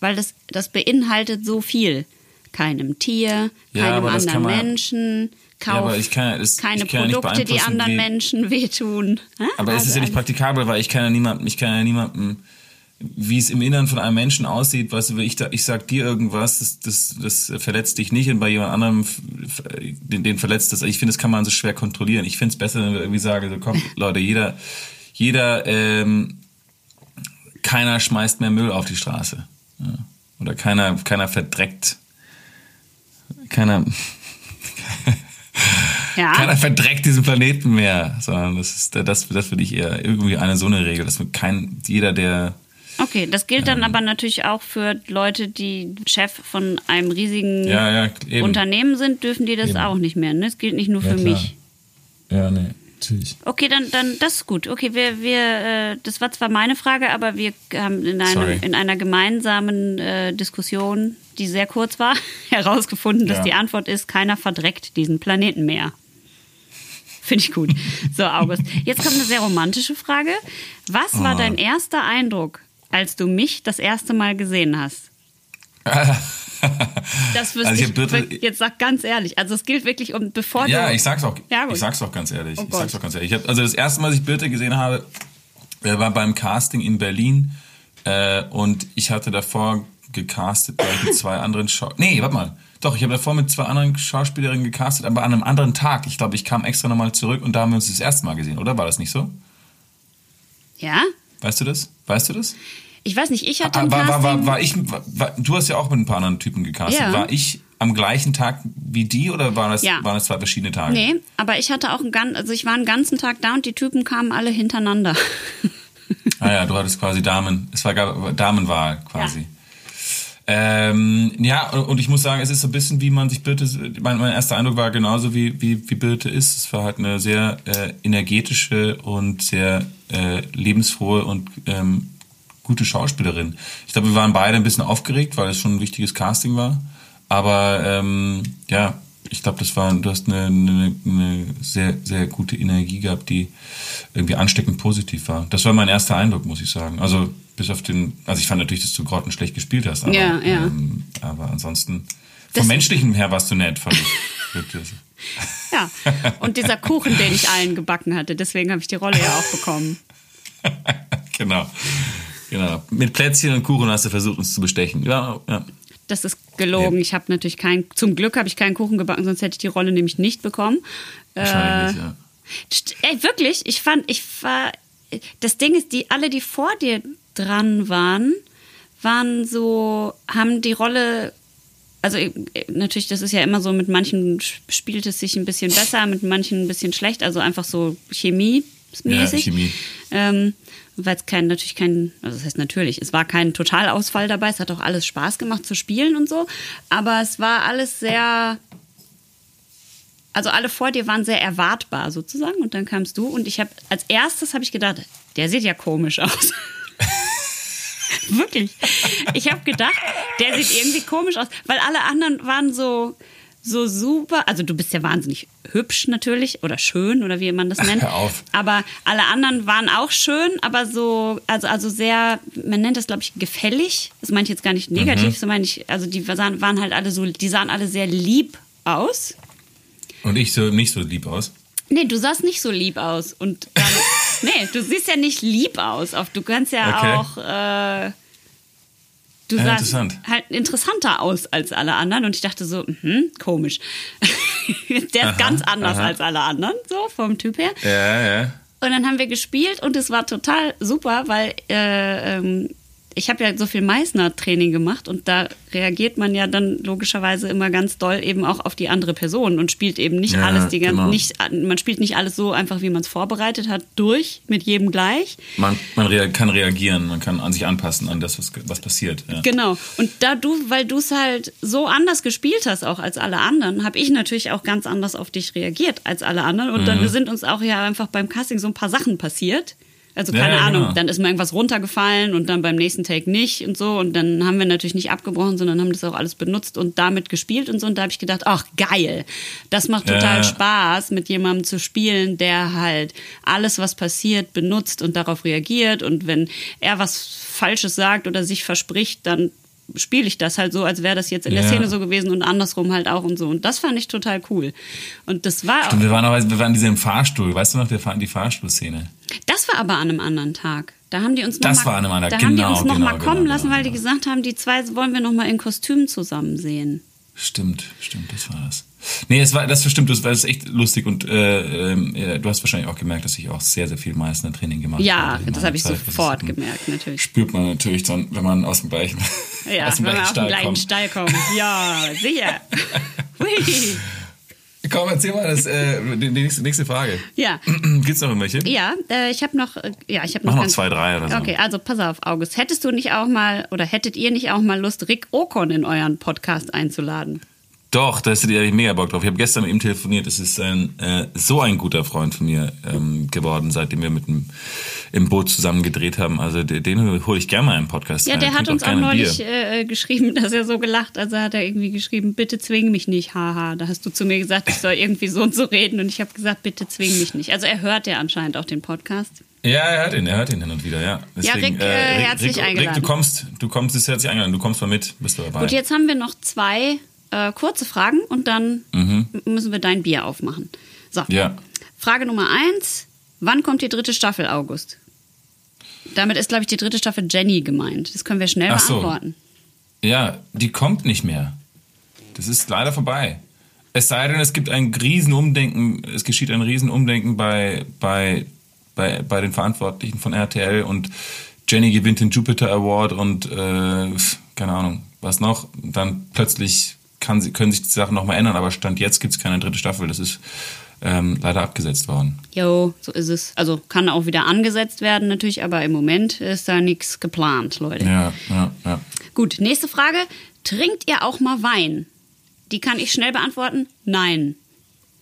Weil das, das beinhaltet so viel. Keinem Tier, Ja, keinem anderen man- Menschen, kauf Ja, kann- das- keine kann ja Produkte, die anderen wie- Menschen wehtun. Hä? Aber es ist Also ja nicht praktikabel, weil ich kann ja niemandem, ich kann ja niemandem, wie es im Inneren von einem Menschen aussieht, weißt du, ich, ich sag dir irgendwas, das, das, das verletzt dich nicht und bei jemand anderem, den, den verletzt das. Ich finde, das kann man so schwer kontrollieren. Ich finde es besser, wenn wir irgendwie sagen, so komm, Leute, jeder, jeder, ähm, keiner schmeißt mehr Müll auf die Straße. Ja. Oder keiner, keiner verdreckt, keiner, ja, keiner verdreckt diesen Planeten mehr, sondern das ist, das, das finde ich eher irgendwie eine so eine Regel, dass man kein, jeder, der, okay, das gilt dann aber natürlich auch für Leute, die Chef von einem riesigen ja, ja. Unternehmen sind, dürfen die das Eben. auch nicht mehr. Ne? Das gilt nicht nur Ja, für klar. mich. Ja, nee, natürlich. Okay, dann, dann das ist gut. Okay, wir, wir, äh, das war zwar meine Frage, aber wir haben in, einem, in einer gemeinsamen äh, Diskussion, die sehr kurz war, herausgefunden, dass die Antwort ist, keiner verdreckt diesen Planeten mehr. Finde ich gut. So, August. Jetzt kommt eine sehr romantische Frage. Was war Oh. dein erster Eindruck, als du mich das erste Mal gesehen hast? Das wüsste Also ich Birte- jetzt sag ganz ehrlich. Also es gilt wirklich um, bevor Ja, du... ich sag's auch, Ja, ich sag's auch ganz ehrlich. Oh ich Gott. sag's auch ganz ehrlich. Ich hab, also das erste Mal, dass ich Birte gesehen habe, äh, war beim Casting in Berlin äh, und ich hatte davor gecastet mit zwei anderen Schau Nee, warte mal. Doch, ich habe davor mit zwei anderen Schauspielerinnen gecastet, aber an einem anderen Tag. Ich glaube, ich kam extra nochmal zurück und da haben wir uns das erste Mal gesehen, oder? War das nicht so? Ja? Weißt du das? Weißt du das? Ich weiß nicht, ich hatte Ah, ein war, war, Casting... war, war ich, war, war, du hast ja auch mit ein paar anderen Typen gecastet. Ja. War ich am gleichen Tag wie die oder waren das, Ja. waren das zwei verschiedene Tage? Nee, aber ich hatte auch einen ganzen, also ich war einen ganzen Tag da und die Typen kamen alle hintereinander. Ah ja, du hattest quasi Damen, es war Damenwahl quasi. Ähm, ja, und ich muss sagen, es ist so ein bisschen, wie man sich Birte, mein, mein erster Eindruck war genauso, wie, wie, wie Birte ist. Es war halt eine sehr äh, energetische und sehr äh, lebensfrohe und ähm, gute Schauspielerin. Ich glaube, wir waren beide ein bisschen aufgeregt, weil es schon ein wichtiges Casting war. Aber ähm, ja, ich glaube, das war, du hast eine, eine, eine sehr, sehr gute Energie gehabt, die irgendwie ansteckend positiv war. Das war mein erster Eindruck, muss ich sagen. Also bis auf den, also ich fand natürlich, dass du grottenschlecht gespielt hast, aber, Ja, ja. Ähm, aber ansonsten Das- vom menschlichen her warst du nett, fand ich. Wirklich. Ja. Und dieser Kuchen, den ich allen gebacken hatte, deswegen habe ich die Rolle ja auch bekommen. genau. Genau. Mit Plätzchen und Kuchen hast du versucht, uns zu bestechen. Ja, ja. Das ist gelogen. Ja. Ich habe natürlich keinen, zum Glück habe ich keinen Kuchen gebacken, sonst hätte ich die Rolle nämlich nicht bekommen. Wahrscheinlich Äh, ja. Ey, wirklich, ich fand, ich war. Das Ding ist, die alle, die vor dir dran waren, waren so, haben die Rolle. Also äh, natürlich, das ist ja immer so, mit manchen spielt es sich ein bisschen besser, mit manchen ein bisschen schlecht, also einfach so chemiemäßig. Ja, Chemie. Ähm, weil es kein, natürlich kein, also das heißt natürlich, es war kein Totalausfall dabei, es hat auch alles Spaß gemacht zu spielen und so, aber es war alles sehr, also alle vor dir waren sehr erwartbar sozusagen und dann kamst du und ich habe, als erstes habe ich gedacht, der sieht ja komisch aus. Wirklich. Ich habe gedacht, der sieht irgendwie komisch aus, weil alle anderen waren so so super, also du bist ja wahnsinnig hübsch natürlich oder schön oder wie man das nennt. hör auf. Aber alle anderen waren auch schön, aber so, also, also sehr, man nennt das glaube ich gefällig. Das meine ich jetzt gar nicht negativ, Mhm. so meine ich, also die sahen, waren halt alle so, die sahen alle sehr lieb aus. Und ich so nicht so lieb aus. Nee, du sahst nicht so lieb aus. Und dann, nee, du siehst ja nicht lieb aus. Du kannst ja Okay. auch. Äh, du Ja, sahst halt interessanter aus als alle anderen. Und ich dachte so, mhm, komisch. Der ist ganz anders aha. als alle anderen, so vom Typ her. Ja, ja. Und dann haben wir gespielt und es war total super, weil äh, ähm, ich habe ja so viel Meißner-Training gemacht und da reagiert man ja dann logischerweise immer ganz doll eben auch auf die andere Person und spielt eben nicht Ja, alles die ganze, genau. nicht, man spielt nicht alles so einfach, wie man es vorbereitet hat, durch mit jedem gleich. Man, man rea kann reagieren, man kann an sich anpassen an das, was, was passiert. Ja. Genau. Und da du, weil du es halt so anders gespielt hast, auch als alle anderen, habe ich natürlich auch ganz anders auf dich reagiert als alle anderen. Und Mhm. dann sind uns auch ja einfach beim Casting so ein paar Sachen passiert. Also Ja, keine ja, Ahnung, genau. dann ist mir irgendwas runtergefallen und dann beim nächsten Take nicht und so. Und dann haben wir natürlich nicht abgebrochen, sondern haben das auch alles benutzt und damit gespielt und so. Und da habe ich gedacht, ach geil, das macht total Ja. Spaß, mit jemandem zu spielen, der halt alles, was passiert, benutzt und darauf reagiert. Und wenn er was Falsches sagt oder sich verspricht, dann spiele ich das halt so, als wäre das jetzt in der Ja. Szene so gewesen und andersrum halt auch und so. Und das fand ich total cool. Und das war Und wir waren auch, wir waren in diesem Fahrstuhl, weißt du noch, der Fahr- die Fahrstuhlszene. Das war aber an einem anderen Tag. Da haben die uns noch Das mal, war an einem anderen- Da haben die genau, uns noch genau, mal kommen genau, lassen, genau, weil die genau. gesagt haben, die zwei wollen wir noch mal in Kostüm zusammen sehen. Stimmt, stimmt, das war das. Nee, es war, das stimmt, das war das ist echt lustig und äh, äh, du hast wahrscheinlich auch gemerkt, dass ich auch sehr, sehr viel Meißner-Training gemacht Ja, habe. in das habe ich Zeit. Das sofort ist, gemerkt, natürlich. Spürt man natürlich dann, wenn man aus dem gleichen, Ja, aus dem gleichen Stall gleichen kommt. Stall kommen. Ja, sicher. Komm, erzähl mal das, äh, die, nächste, nächste Frage. Ja, Gibt's noch irgendwelche? ja, äh, ich habe noch, äh, ja, ich habe Mach noch, noch zwei, drei oder so. Okay, also pass auf, August. Hättest du nicht auch mal oder hättet ihr nicht auch mal Lust, Rick Okon in euren Podcast einzuladen? Doch, da hättet ihr mega Bock drauf. Ich habe gestern mit ihm telefoniert. Es ist ein, äh, so ein guter Freund von mir ähm, geworden, seitdem wir mit dem im Boot zusammen gedreht haben. Also den, den hole ich gerne mal im Podcast Ja, rein. der hat uns auch ein neulich Bier. äh, geschrieben, dass er so gelacht. Also hat er irgendwie geschrieben, bitte zwing mich nicht, haha. Da hast du zu mir gesagt, ich soll irgendwie so und so reden und ich habe gesagt, bitte zwing mich nicht. Also er hört ja anscheinend auch den Podcast. Ja, er hört ihn, er hört ihn hin und wieder, ja. Rick, äh, herzlich Rick, eingeladen. Rick, du kommst, du kommst, ist herzlich eingeladen. Du kommst mal mit, bist du dabei. Gut, jetzt haben wir noch zwei äh, kurze Fragen und dann müssen wir dein Bier aufmachen. So, Mhm. ja. Frage Nummer eins. Wann kommt die dritte Staffel, August? Damit ist, glaube ich, die dritte Staffel Jenny gemeint. Das können wir schnell Ach so. beantworten. Ja, die kommt nicht mehr. Das ist leider vorbei. Es sei denn, es gibt ein Riesenumdenken, es geschieht ein Riesenumdenken bei, bei, bei, bei den Verantwortlichen von RTL und Jenny gewinnt den Jupiter Award und äh, keine Ahnung, was noch. Dann plötzlich kann können sich die Sachen nochmal ändern, aber Stand jetzt gibt es keine dritte Staffel. Das ist ähm, leider abgesetzt worden. Jo, so ist es. Also kann auch wieder angesetzt werden natürlich, aber im Moment ist da nichts geplant, Leute. Ja, ja, ja. Gut, nächste Frage. Trinkt ihr auch mal Wein? Die kann ich schnell beantworten. Nein.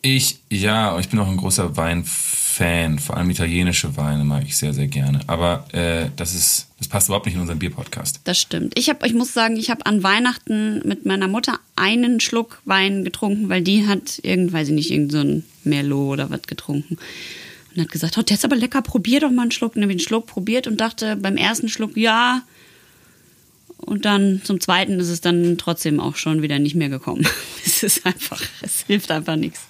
Ich, ja, ich bin auch ein großer Weinfan. Vor allem italienische Weine mag ich sehr, sehr gerne. Aber äh, das ist, das passt überhaupt nicht in unseren Bierpodcast. Das stimmt. Ich, hab, ich muss sagen, ich habe an Weihnachten mit meiner Mutter einen Schluck Wein getrunken, weil die hat irgend, weiß ich nicht, irgend so ein Merlot oder was getrunken. Und hat gesagt, oh, der ist aber lecker, probier doch mal einen Schluck. Und habe ich einen Schluck probiert und dachte beim ersten Schluck, ja. Und dann zum zweiten ist es dann trotzdem auch schon wieder nicht mehr gekommen. Es ist einfach, es hilft einfach nichts.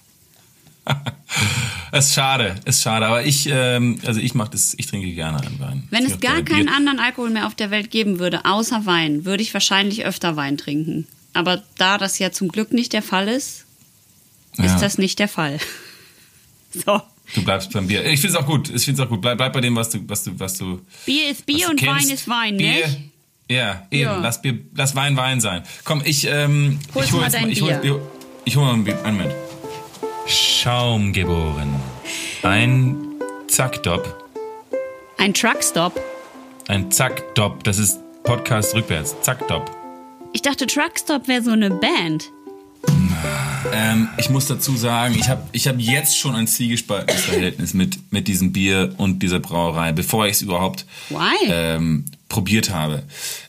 Es ist schade, es ist schade. Aber ich, ähm, also ich mach das, ich trinke gerne einen Wein. Wenn es gar keinen Bier- anderen Alkohol mehr auf der Welt geben würde, außer Wein, würde ich wahrscheinlich öfter Wein trinken. Aber da das ja zum Glück nicht der Fall ist, ist Ja. das nicht der Fall. So. Du bleibst beim Bier. Ich finde es auch gut. Ich finde es auch gut. Bleib, bleib bei dem, was du, was du, was du. Bier ist Bier und kennst. Wein ist Wein, Bier, nicht? Ja, eben. Ja. Lass, Bier, lass Wein Wein sein. Komm, ich, ähm, ich hol mal dein ich hol, Bier. ich, ich hol mal ein Bier. Einen Moment. Schaum geboren. Ein Zackdop. Ein Truckstop. Ein Zackdop. Das ist Podcast rückwärts. Zackdop. Ich dachte, Truckstop wäre so eine Band. Ähm, ich muss dazu sagen, ich habe ich hab jetzt schon ein zwiegespaltenes Verhältnis mit, mit diesem Bier und dieser Brauerei, bevor ich es überhaupt ähm, probiert habe.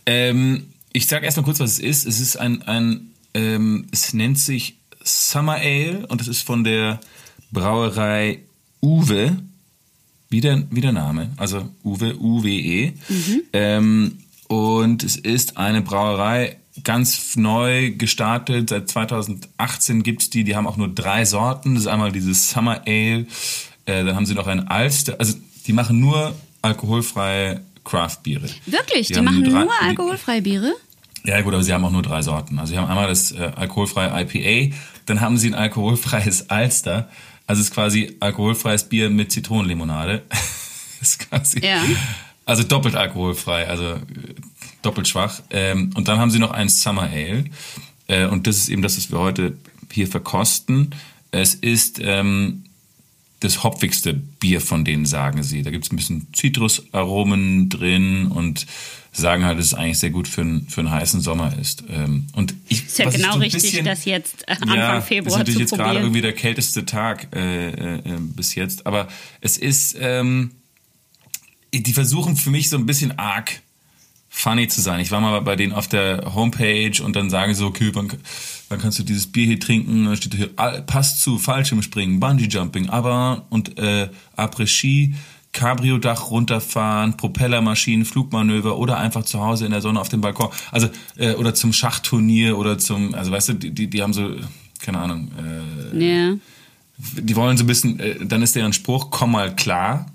Ähm, ich sage erstmal kurz, was es ist. Es ist ein, ein ähm, es nennt sich Summer Ale und das ist von der Brauerei Uwe. Wie der, wie der Name, also Uwe, U-W-E. Ähm, und es ist eine Brauerei, ganz neu gestartet. Seit 2018 gibt's die. Die haben auch nur drei Sorten. Das ist einmal dieses Summer Ale. Äh, dann haben sie noch ein Alster. Also die machen nur alkoholfreie Craft-Biere. Wirklich? Die, haben machen drei- nur alkoholfreie Biere? Ja gut, aber sie haben auch nur drei Sorten. Also sie haben einmal das äh, alkoholfreie IPA, dann haben sie ein alkoholfreies Alster. Also es ist quasi alkoholfreies Bier mit Zitronenlimonade. ist quasi, Ja. Also doppelt alkoholfrei, also äh, doppelt schwach. Ähm, und dann haben sie noch ein Summer Ale. Äh, und das ist eben das, was wir heute hier verkosten. Es ist ähm, das hopfigste Bier von denen, sagen sie. Da gibt es ein bisschen Zitrusaromen drin und sagen halt, dass es eigentlich sehr gut für, einen- für einen heißen Sommer ist. Ähm, und ich, Ist ja genau so richtig, bisschen- das jetzt äh, Anfang ja, Februar ist natürlich zu jetzt gerade probieren. irgendwie der kälteste Tag äh, äh, äh, bis jetzt. Aber es ist, ähm, die versuchen für mich so ein bisschen arg funny zu sein. Ich war mal bei denen auf der Homepage und dann sagen sie so, okay, wann, wann kannst du dieses Bier hier trinken? Und dann steht hier, passt zu, Fallschirmspringen, Bungee-Jumping, aber und äh, Après-Ski, Cabrio-Dach runterfahren, Propellermaschinen, Flugmanöver oder einfach zu Hause in der Sonne auf dem Balkon. Also, äh, oder zum Schachturnier oder zum, also weißt du, die, die, die haben so, keine Ahnung, äh, ja. die wollen so ein bisschen, äh, dann ist deren Spruch, komm mal klar.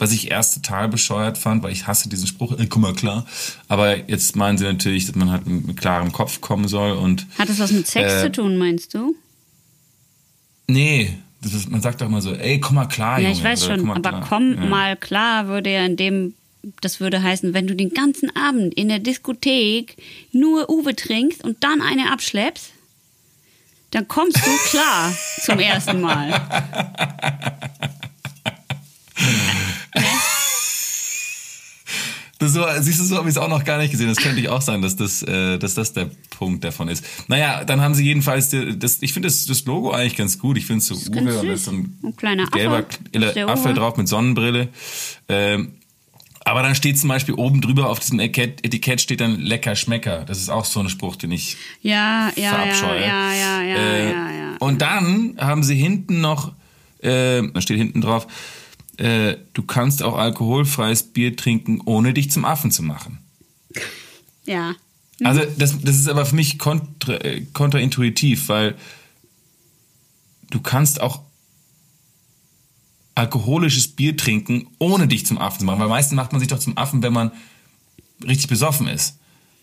Was ich erst total bescheuert fand, weil ich hasse diesen Spruch, ey, komm mal klar. Aber jetzt meinen sie natürlich, dass man halt mit klarem Kopf kommen soll und Hat das was mit Sex Äh, zu tun, meinst du? nee, ist, man sagt doch immer so, ey, komm mal klar, Ja, Junge. ich weiß oder schon, mal aber klar. komm Ja. mal klar würde ja in dem, das würde heißen, wenn du den ganzen Abend in der Diskothek nur Uwe trinkst und dann eine abschleppst, dann kommst du klar zum ersten Mal. Das so, siehst du, so habe ich es auch noch gar nicht gesehen. Das könnte ich auch sein, dass das, äh, dass das der Punkt davon ist. Naja, dann haben sie jedenfalls, die, das, ich finde das, das Logo eigentlich ganz gut. Ich finde es so Uwe und da süß. ist so ein, Ein kleiner gelber Affe. Affe, drauf mit Sonnenbrille. Ähm, aber dann steht zum Beispiel oben drüber auf diesem Etikett, steht dann lecker Schmecker. Das ist auch so ein Spruch, den ich Ja, ja, ja, verabscheue. ja, ja, ja, Äh, ja, ja. Und dann haben sie hinten noch, äh, da steht hinten drauf, äh, du kannst auch alkoholfreies Bier trinken, ohne dich zum Affen zu machen. Ja. Also das, das ist aber für mich kontra, äh, kontraintuitiv, weil du kannst auch alkoholisches Bier trinken, ohne dich zum Affen zu machen. Weil meistens macht man sich doch zum Affen, wenn man richtig besoffen ist.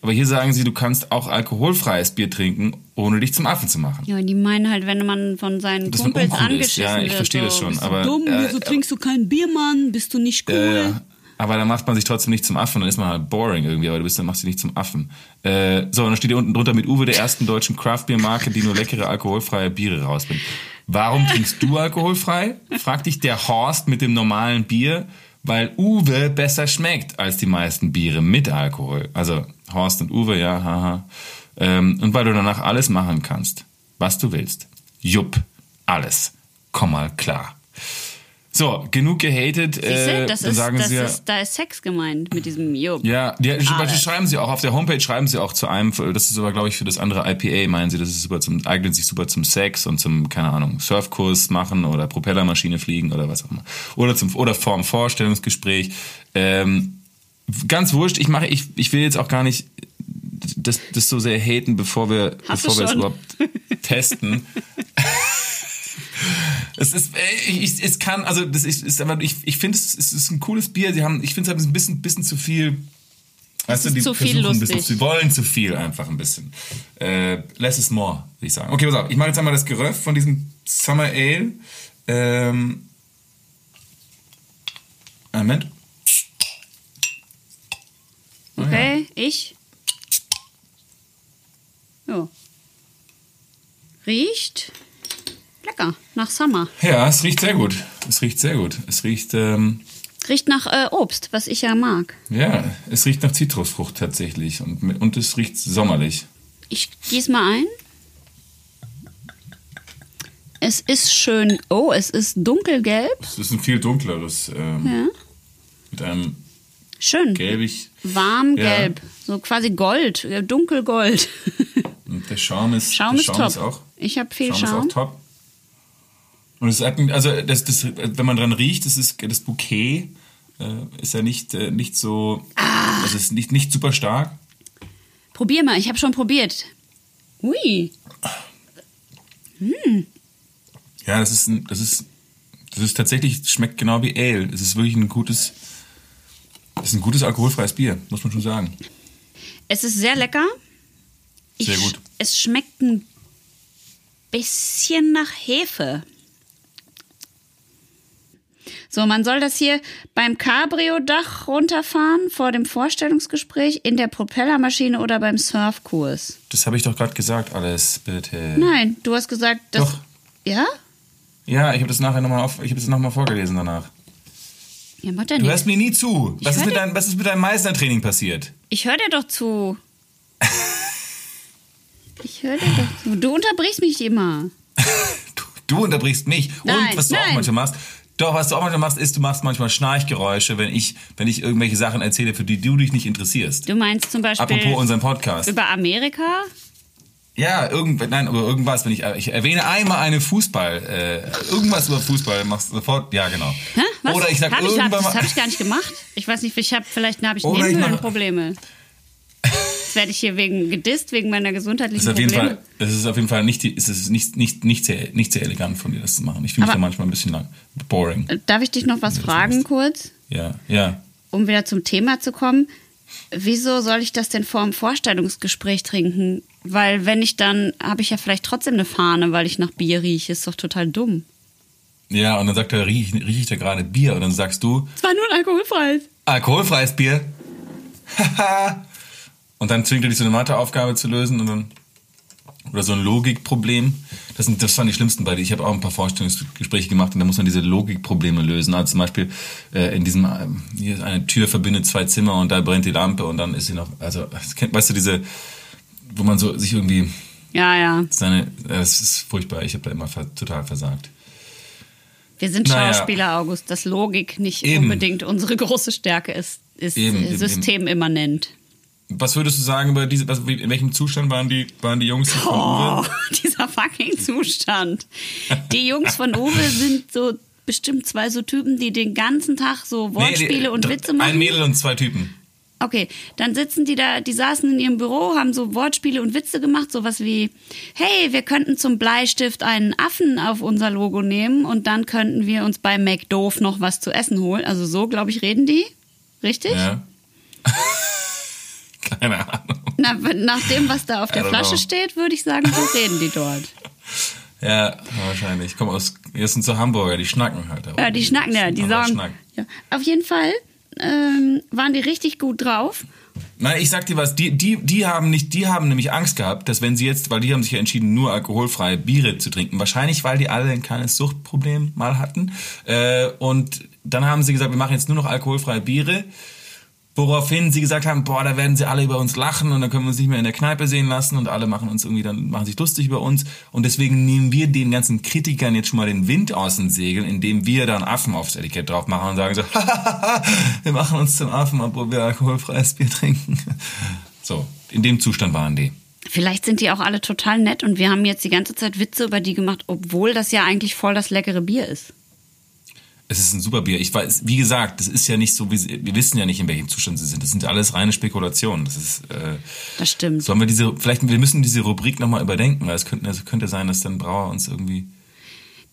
Aber hier sagen sie, du kannst auch alkoholfreies Bier trinken, ohne dich zum Affen zu machen. Ja, die meinen halt, wenn man von seinen Dass man Kumpels ist. angeschissen Ja, ich wird. verstehe so, das schon, Bist du aber, dumm? äh, Wieso trinkst du kein Bier, Mann? Bist du nicht cool? Äh, aber dann macht man sich trotzdem nicht zum Affen, dann ist man halt boring irgendwie, aber du bist, dann machst du dich nicht zum Affen. Äh, so, und dann steht hier unten drunter mit Uwe, der ersten deutschen Craft-Bier-Marke, die nur leckere alkoholfreie Biere rausbringt. Warum trinkst du alkoholfrei? Fragt dich der Horst mit dem normalen Bier, weil Uwe besser schmeckt als die meisten Biere mit Alkohol. Also Horst und Uwe, ja, haha. Ähm, und weil du danach alles machen kannst, was du willst. Jupp, alles. Komm mal klar. So, genug gehatet. Äh, das dann ist, sagen das sie ja, ist, da ist Sex gemeint mit diesem Jupp. ja, die. Alles. schreiben sie auch auf der Homepage schreiben sie auch zu einem, das ist aber glaube ich für das andere IPA meinen sie, das ist super zum eignet sich super zum Sex und zum keine Ahnung Surfkurs machen oder Propellermaschine fliegen oder was auch immer oder zum oder vorm Vorstellungsgespräch. Ähm, ganz wurscht. Ich mache ich ich will jetzt auch gar nicht das, das so sehr haten, bevor wir Hast bevor wir es überhaupt testen. Es ist, äh, ich, es kann, also das ist, ist aber ich, ich finde es, es ist ein cooles Bier. Sie haben, ich finde es ein bisschen, bisschen zu viel. Weißt du, die zu viel versuchen ein bisschen, sie wollen zu viel einfach ein bisschen. Äh, less is more, würde ich sagen. Okay, pass auf. Ich mache jetzt einmal das Geröff von diesem Summer Ale. Ähm, einen Moment. Okay, ich. Jo. Riecht lecker, nach Summer. Ja, es riecht sehr gut. Es riecht sehr gut. Es riecht, ähm, Riecht nach äh, Obst, was ich ja mag. ja, es riecht nach Zitrusfrucht tatsächlich und, und es riecht sommerlich. Ich gieß mal ein. Es ist schön. Oh, es ist dunkelgelb. Es ist ein viel dunkleres, ähm, Ja. mit einem Schön. gelbig. Warm Ja. gelb. So quasi Gold, äh, dunkelgold. Und der Schaum ist, Schaum der ist Schaum top. ist auch Ich habe viel Schaum ist Schaum. auch top. Und es hat, also das, das, wenn man dran riecht, das ist das Bouquet äh, ist ja nicht, äh, nicht so, Ah. also es ist nicht, nicht super stark. Probier mal, ich habe schon probiert. Ui. Ja, das ist, ein, das ist, das ist tatsächlich, es schmeckt genau wie Ale. Es ist wirklich ein gutes, es ist ein gutes alkoholfreies Bier, muss man schon sagen. Es ist sehr lecker. Ich, Sehr gut. Es schmeckt ein bisschen nach Hefe. So, man soll das hier beim Cabrio-Dach runterfahren, vor dem Vorstellungsgespräch, in der Propellermaschine oder beim Surfkurs. Das habe ich doch gerade gesagt, alles, bitte. Nein, du hast gesagt, dass. Doch. Ja? Ja, ich habe das nachher nochmal auf, ich habe das noch mal vorgelesen danach. Ja, macht ja Du nichts. hörst mir nie zu. Was ist, dein, was ist mit deinem Meißner-Training passiert? Ich höre dir doch zu. Ich höre dir doch zu. Du unterbrichst mich immer. Du, du unterbrichst mich. Nein, Und was du auch nein. manchmal machst, doch, was du auch manchmal machst, ist, du machst manchmal Schnarchgeräusche, wenn ich, wenn ich irgendwelche Sachen erzähle, für die du dich nicht interessierst. Du meinst zum Beispiel Apropos unseren Podcast. über Amerika? Ja, irgend, nein, aber irgendwas, wenn ich, ich erwähne einmal eine Fußball, äh, irgendwas über Fußball, machst du sofort, ja, genau. Hä? Was? Oder ich sag hab ich, irgendwann das mal, habe ich gar nicht gemacht. Ich weiß nicht, ich habe vielleicht habe ich ich Nebenhöhlenprobleme. Jetzt werde ich hier wegen gedisst wegen meiner gesundheitlichen jeden Probleme. Fall, das ist auf jeden Fall nicht, es ist nicht, nicht, nicht sehr, nicht sehr elegant von dir, das zu machen. Ich fühle mich Aber- da manchmal ein bisschen lang, boring. Darf ich dich noch was Ja, fragen kurz, Ja, ja. um wieder zum Thema zu kommen? Wieso soll ich das denn vor dem Vorstellungsgespräch trinken? Weil wenn ich dann, habe ich ja vielleicht trotzdem eine Fahne, weil ich nach Bier rieche. Ist doch total dumm. Ja, und dann sagt er, riech, riech ich da gerade Bier? Und dann sagst du, Es war nur ein alkoholfreies. alkoholfreies Bier. Haha. Und dann zwingt er dich so eine Matheaufgabe zu lösen und dann oder so ein Logikproblem. Das, sind, das waren die schlimmsten beide. Ich habe auch ein paar Vorstellungsgespräche gemacht und da muss man diese Logikprobleme lösen. Also zum Beispiel äh, in diesem, ähm, hier ist eine Tür verbindet zwei Zimmer und da brennt die Lampe und dann ist sie noch, also, weißt du, diese, wo man so sich irgendwie Ja, ja. seine, das ist furchtbar. Ich habe da immer total versagt. Wir sind Naja. Schauspieler, August, dass Logik nicht Eben. unbedingt unsere große Stärke ist. Ist Eben, äh, eben, systemimmanent. Was würdest du sagen über diese, was, in welchem Zustand waren die, waren die Jungs von Oh, Uwe? dieser fucking Zustand. Die Jungs von Uwe sind so bestimmt zwei so Typen, die den ganzen Tag so Wortspiele die- und Witze machen. Ein Mädel und zwei Typen. Okay, dann sitzen die da, die saßen in ihrem Büro, haben so Wortspiele und Witze gemacht, sowas wie, hey, wir könnten zum Bleistift einen Affen auf unser Logo nehmen und dann könnten wir uns bei McDoof noch was zu essen holen. Also so, glaube ich, reden die. Richtig? Ja. Keine Ahnung. Na, nach dem, was da auf der Flasche know. steht, würde ich sagen, so reden die dort. Ja, wahrscheinlich. Ich komme aus, jetzt sind so Hamburger, die schnacken halt. Ja, die schnacken, ja, die sagen. Schnack. Ja. Auf jeden Fall ähm, waren die richtig gut drauf. Nein, ich sag dir was, die, die, die haben nicht, die haben nämlich Angst gehabt, dass wenn sie jetzt, weil die haben sich ja entschieden, nur alkoholfreie Biere zu trinken, wahrscheinlich, weil die alle ein kleines Suchtproblem mal hatten. Äh, und dann haben sie gesagt, wir machen jetzt nur noch alkoholfreie Biere. Woraufhin sie gesagt haben, boah, da werden sie alle über uns lachen und dann können wir uns nicht mehr in der Kneipe sehen lassen und alle machen uns irgendwie dann machen sich lustig über uns und deswegen nehmen wir den ganzen Kritikern jetzt schon mal den Wind aus den Segeln, indem wir dann Affen aufs Etikett drauf machen und sagen so, wir machen uns zum Affen, obwohl wir alkoholfreies Bier trinken. So, in dem Zustand waren die. Vielleicht sind die auch alle total nett und wir haben jetzt die ganze Zeit Witze über die gemacht, obwohl das ja eigentlich voll das leckere Bier ist. Es ist ein super Bier. Ich weiß, wie gesagt, das ist ja nicht so, wie sie, wir wissen ja nicht, in welchem Zustand sie sind. Das sind alles reine Spekulationen. Das ist, äh, Das stimmt. Sollen wir diese, vielleicht, wir müssen diese Rubrik nochmal überdenken, weil es könnte, es könnte sein, dass dann Brauer uns irgendwie.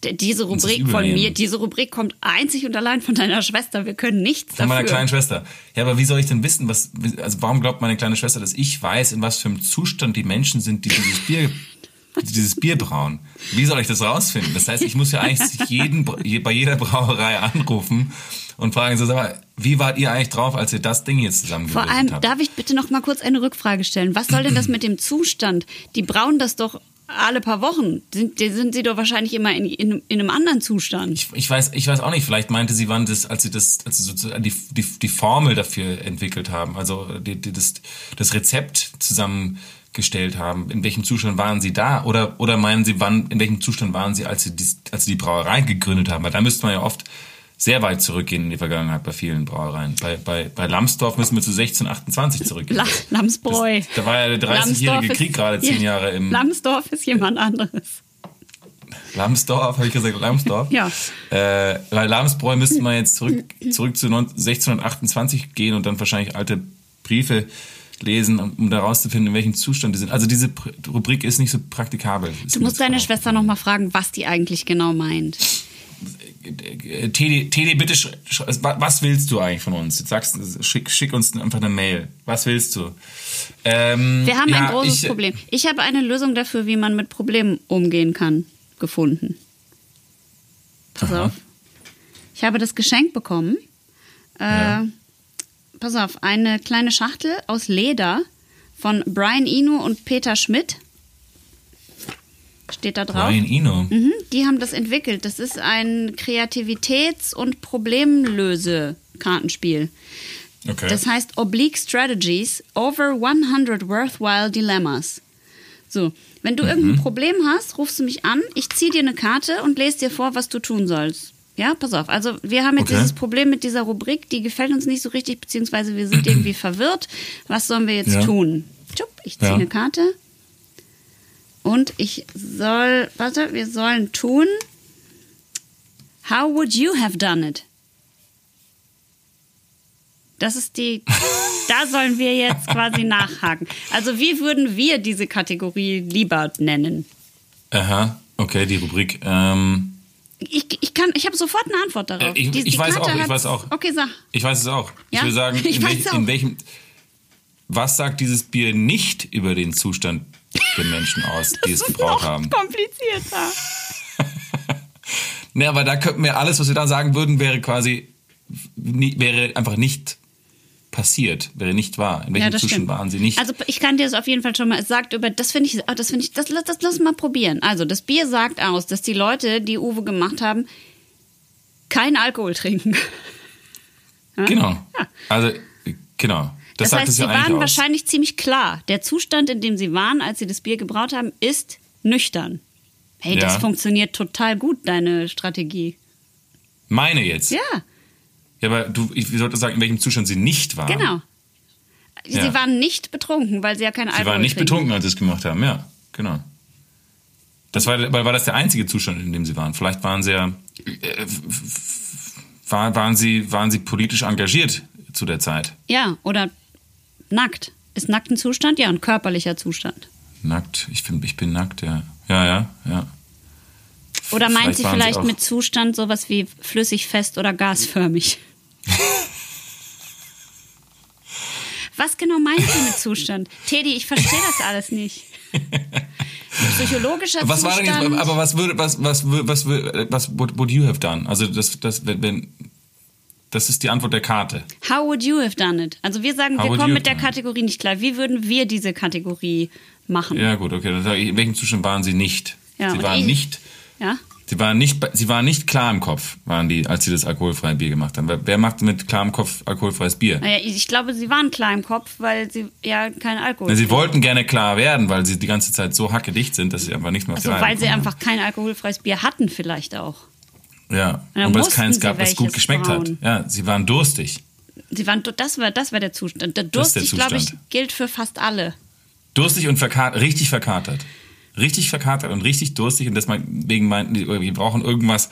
D- Diese Rubrik von mir, diese Rubrik kommt einzig und allein von deiner Schwester. Wir können nichts Von meiner dafür. kleinen Schwester. Ja, aber wie soll ich denn wissen, was, also warum glaubt meine kleine Schwester, dass ich weiß, in was für einem Zustand die Menschen sind, die dieses Bier, dieses Bier brauen? Wie soll ich das rausfinden? Das heißt, ich muss ja eigentlich jeden, je- bei jeder Brauerei anrufen und fragen, so, sag mal, wie wart ihr eigentlich drauf, als ihr das Ding jetzt Vor zusammengewürfelt allem, habt? darf ich bitte noch mal kurz eine Rückfrage stellen? Was soll denn das mit dem Zustand? Die brauen das doch alle paar Wochen. Sind, sind sie doch wahrscheinlich immer in, in, in einem anderen Zustand. Ich, ich weiß, ich weiß auch nicht. Vielleicht meinte sie, wann das, als sie das, als sie sozusagen die, die, die Formel dafür entwickelt haben, also die, die, das, das Rezept zusammengestellt haben. In welchem Zustand waren sie da? Oder, oder meinen sie, wann, in welchem Zustand waren sie, als sie, dies, als sie die Brauerei gegründet haben? Weil da müsste man ja oft sehr weit zurückgehen in die Vergangenheit bei vielen Brauereien. Bei, bei, bei Lambsdorff müssen wir zu 1628 zurückgehen. La Lamsbräu. Das, da war ja der 30-jährige Krieg gerade zehn Jahre im. Lamsdorf ist jemand anderes. Lamsdorf, habe ich gesagt, Lamsdorf? ja. Äh, weil Lamsbräu müsste man jetzt zurück, zurück zu 1628 gehen und dann wahrscheinlich alte Briefe lesen, um da rauszufinden, in welchem Zustand die sind. Also diese Rubrik ist nicht so praktikabel. Du musst deine Schwester noch mal fragen, was die eigentlich genau meint. Tedi, Tedi, bitte, was willst du eigentlich von uns? Jetzt sagst schick, schick uns einfach eine Mail. Was willst du? Ähm, Wir haben ja, ein großes ich, Problem. Ich habe eine Lösung dafür, wie man mit Problemen umgehen kann, gefunden. Pass Aha. auf. Ich habe das Geschenk bekommen. Äh, ja. Pass auf, eine kleine Schachtel aus Leder von Brian Eno und Peter Schmidt steht da drauf. Brian Eno. Mhm, die haben das entwickelt. Das ist ein Kreativitäts- und Problemlöse-Kartenspiel. Okay. Das heißt Oblique Strategies over 100 worthwhile dilemmas. So, wenn du mhm. irgendein Problem hast, rufst du mich an, ich ziehe dir eine Karte und lese dir vor, was du tun sollst. Ja, pass auf. Also wir haben jetzt okay. dieses Problem mit dieser Rubrik, die gefällt uns nicht so richtig, beziehungsweise wir sind irgendwie verwirrt. Was sollen wir jetzt ja. tun? Ich ziehe ja. eine Karte. Und ich soll, warte, wir sollen tun. How would you have done it? Das ist die, da sollen wir jetzt quasi nachhaken. Also wie würden wir diese Kategorie lieber nennen? Aha, okay, die Rubrik. Ähm, ich, ich kann, ich habe sofort eine Antwort darauf. Äh, ich, die, ich weiß auch, ich weiß auch. Okay, sag. Ich weiß es auch. Ja? Ich will sagen, in, welch, in welchem, was sagt dieses Bier nicht über den Zustand den Menschen aus, die es gebraucht haben. komplizierter. ne, aber da könnten wir alles, was wir da sagen würden, wäre quasi, wäre einfach nicht passiert, wäre nicht wahr. In welchem ja, Zustand waren sie nicht? Also ich kann dir das auf jeden Fall schon mal, es sagt über, das finde ich, oh, das finde ich, das, das, das lass mal probieren. Also das Bier sagt aus, dass die Leute, die Uwe gemacht haben, keinen Alkohol trinken. Genau. Ja. Also, genau. Das, das heißt, sie waren aus. wahrscheinlich ziemlich klar. Der Zustand, in dem sie waren, als sie das Bier gebraut haben, ist nüchtern. Hey, das funktioniert total gut, deine Strategie. Meine jetzt? Ja. Ja, aber du, ich sollte sagen, in welchem Zustand sie nicht waren. Genau. Sie ja. waren nicht betrunken, weil sie ja kein Alkohol Sie waren nicht trinken. betrunken, als sie es gemacht haben, ja, genau. Das war, war das der einzige Zustand, in dem sie waren. Vielleicht waren sie ja, äh, waren, sie, waren sie politisch engagiert zu der Zeit. Ja, oder Nackt. Ist nackt ein Zustand? Ja, ein körperlicher Zustand. Nackt, ich, find, ich bin nackt, ja. Ja, ja, ja. Oder meint vielleicht sie vielleicht sie mit Zustand sowas wie flüssig, fest oder gasförmig? Was genau meint sie mit Zustand? Teddy, ich verstehe das alles nicht. Psychologischer was Zustand. War denn jetzt, aber was würde, was, was, was, was, was would you have done? Also das, das, wenn, das ist die Antwort der Karte. How would you have done it? Also wir sagen, How wir kommen mit der Kategorie nicht klar. Wie würden wir diese Kategorie machen? Ja gut, okay. In welchem Zustand waren Sie nicht? Ja, sie waren ich, nicht. Ja. Sie waren nicht, sie waren nicht klar im Kopf, waren die, als sie das alkoholfreie Bier gemacht haben. Wer macht mit klarem Kopf alkoholfreies Bier? Naja, ich glaube, sie waren klar im Kopf, weil sie ja kein Alkohol. Na, sie wollten gerne klar werden, weil sie die ganze Zeit so hackedicht sind, dass sie einfach nicht mehr also, weil sie einfach kein alkoholfreies Bier hatten, vielleicht auch. Ja, und weil es keins gab, was gut geschmeckt brauen. hat. Ja, sie waren durstig. Sie waren, das war, das war der Zustand. Der durstig, glaube ich, gilt für fast alle. Durstig und verkatert, richtig verkatert. Richtig verkatert und richtig durstig und deswegen meinten die, wir brauchen irgendwas,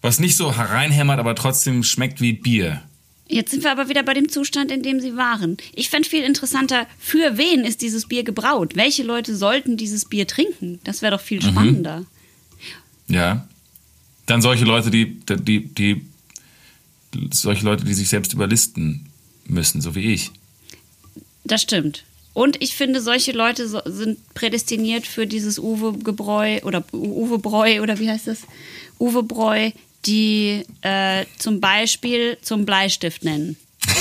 was nicht so hereinhämmert, aber trotzdem schmeckt wie Bier. Jetzt sind wir aber wieder bei dem Zustand, in dem sie waren. Ich fände viel interessanter, für wen ist dieses Bier gebraut? Welche Leute sollten dieses Bier trinken? Das wäre doch viel mhm. spannender. Mhm. Ja. Dann solche Leute, die, die, die, solche Leute, die sich selbst überlisten müssen, so wie ich. Das stimmt. Und ich finde, solche Leute sind prädestiniert für dieses Uwe-Gebräu oder Uwe-Bräu oder wie heißt das? Uwe-Bräu, die äh, zum Beispiel zum Bleistift nennen.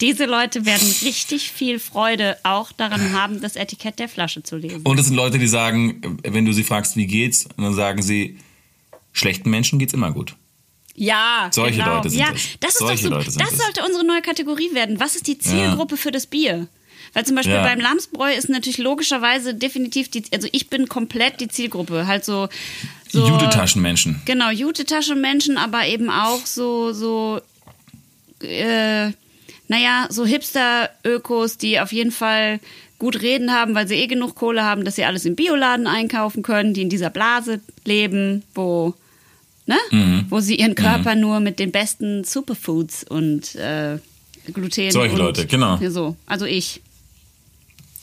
Diese Leute werden richtig viel Freude auch daran haben, das Etikett der Flasche zu lesen. Und es sind Leute, die sagen, wenn du sie fragst, wie geht's, dann sagen sie, Schlechten Menschen geht's immer gut. Ja, solche genau. Leute sind ja, das. Das, ist solche doch so, das sollte unsere neue Kategorie werden. Was ist die Zielgruppe ja. für das Bier? Weil zum Beispiel ja. beim Lamsbräu ist natürlich logischerweise definitiv die, also ich bin komplett die Zielgruppe. Halt so So, Jute-Taschenmenschen. Genau, Jute-Taschenmenschen, aber eben auch so, so, äh, naja, so Hipster-Ökos, die auf jeden Fall gut reden haben, weil sie eh genug Kohle haben, dass sie alles im Bioladen einkaufen können, die in dieser Blase leben, wo, ne? Mhm. Wo sie ihren Körper nur mit den besten Superfoods und äh, Gluten Solche und, Leute, genau. Ja, so, also ich.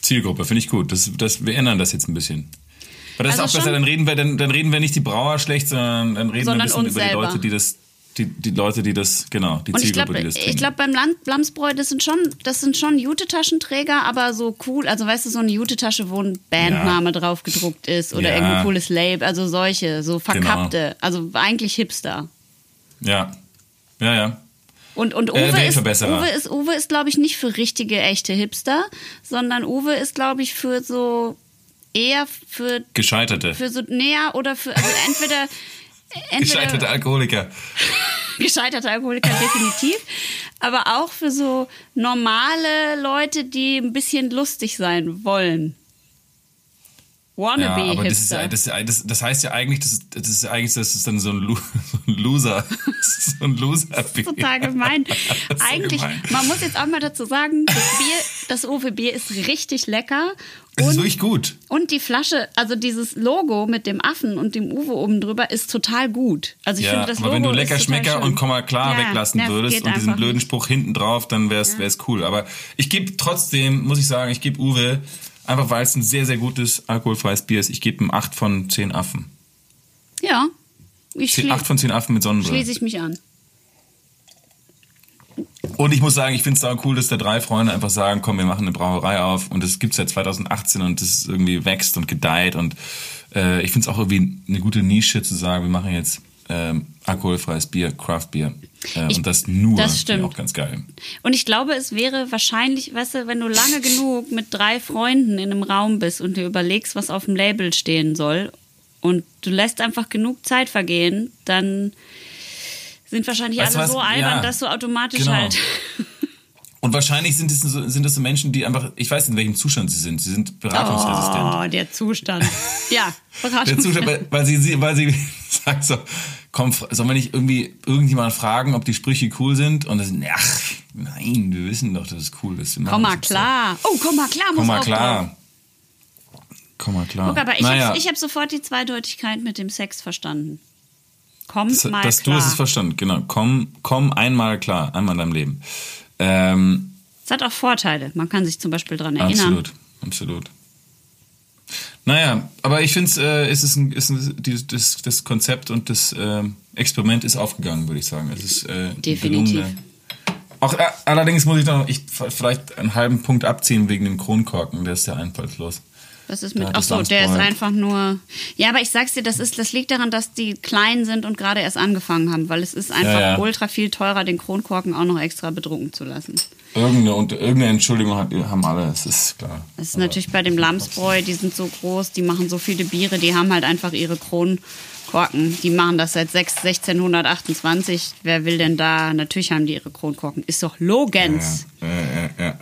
Zielgruppe, finde ich gut. Das, das, wir ändern das jetzt ein bisschen. Aber das Also ist auch besser, dann reden wir, dann, dann reden wir nicht die Brauer schlecht, sondern dann reden Sondern wir ein bisschen über die selber. Leute, die das, die, die Leute, die das, genau, die Und ich Zielgruppe, glaube, die das ich trinken. glaube beim Land Blamsbräu, das sind schon, das sind schon Jute-Taschenträger, aber so cool, also weißt du, so eine Jute-Tasche, wo ein Bandname drauf gedruckt ist oder Ja. irgendein cooles Label, also solche, so verkappte, also eigentlich Hipster. ja, ja, ja. Und, und Äh, Uwe, ist, Weltverbesserer. Uwe ist, Uwe ist, glaube ich, nicht für richtige, echte Hipster, sondern Uwe ist, glaube ich, für so, eher für, Gescheiterte. für so, näher oder für, also entweder, entweder Gescheiterte Alkoholiker. gescheiterte Alkoholiker definitiv, aber auch für so normale Leute, die ein bisschen lustig sein wollen. Ja, Wannabe aber das, ist, das, das, das heißt ja eigentlich, das, ist- das ist eigentlich, das ist dann so ein, Lo- so ein Loser. Das ist loser Total gemein. Ist Eigentlich, gemein. man muss jetzt auch mal dazu sagen, das Bier, das Uwe Bier ist richtig lecker. Das ist Und, wirklich gut. und die Flasche, also dieses Logo mit dem Affen und dem Uwe oben drüber ist total gut. Also ich Ja, finde das aber Logo wenn du ist lecker Schmecker und Komma klar Ja, weglassen würdest und diesen blöden. Spruch hinten drauf, dann wär's, wär's cool. Aber ich gebe trotzdem, muss ich sagen, ich gebe Uwe, einfach weil es ein sehr, sehr gutes alkoholfreies Bier ist, ich gebe ihm 8 von 10 Affen. Ja, ich Zehn- schlie Acht von 10 Affen mit Sonnenbrille. schließe ich mich an. Und ich muss sagen, ich finde es auch cool, dass da drei Freunde einfach sagen, komm, wir machen eine Brauerei auf und das gibt's seit 2018 und das irgendwie wächst und gedeiht und äh, ich finde es auch irgendwie eine gute Nische zu sagen, wir machen jetzt ähm, alkoholfreies Bier, Craft Bier Ich- und das nur, das stimmt. auch ganz geil. Und ich glaube, es wäre wahrscheinlich, weißt du, wenn du lange genug mit drei Freunden in einem Raum bist und dir überlegst, was auf dem Label stehen soll und du lässt einfach genug Zeit vergehen, dann sind wahrscheinlich Weißt alle was? so albern, Ja, dass du automatisch genau. halt. Und wahrscheinlich sind es so, sind es so Menschen, die einfach, ich weiß in welchem Zustand sie sind, sie sind beratungsresistent. Oh, der Zustand. Ja, Der Beratung. Zustand, weil, weil sie, sie, weil sie sagt so, komm, sollen wir nicht irgendwie irgendjemand fragen, ob die Sprüche cool sind? Und dann sind, ach, nein, wir wissen doch, dass es cool ist. Komm mal das klar. Oh, komm mal klar, So. muss Komm mal auch drauf. klar. Komm mal klar. Guck, aber ich naja, habe hab sofort die Zweideutigkeit mit dem Sex verstanden. Komm das, mal das, du klar. hast es verstanden, genau. Komm, komm einmal klar, einmal in deinem Leben. Ähm, Es hat auch Vorteile. Man kann sich zum Beispiel daran erinnern. Absolut, absolut. Naja, aber ich finde, äh, es ist, ein, ist ein, die, das, das Konzept und das ähm, Experiment ist aufgegangen, würde ich sagen. Es ist äh, Definitiv. gelungener- Auch äh, allerdings muss ich noch ich, vielleicht einen halben Punkt abziehen wegen dem Kronkorken, der ist ja einfallslos. Was ist mit. hat Ach das so, der ist einfach nur. Ja, aber ich sag's dir, das, ist, das liegt daran, dass die klein sind und gerade erst angefangen haben, weil es ist einfach Ja, ja. ultra viel teurer, den Kronkorken auch noch extra bedrucken zu lassen. Irgendeine, und irgendeine Entschuldigung hat, haben alle, das ist klar. Das ist Aber- natürlich bei dem Lamsbräu, die sind so groß, die machen so viele Biere, die haben halt einfach ihre Kronkorken. Die machen das seit 6, 1628. Wer will denn da? Natürlich haben die ihre Kronkorken. Ist doch Logens. Ja, ja, ja, ja.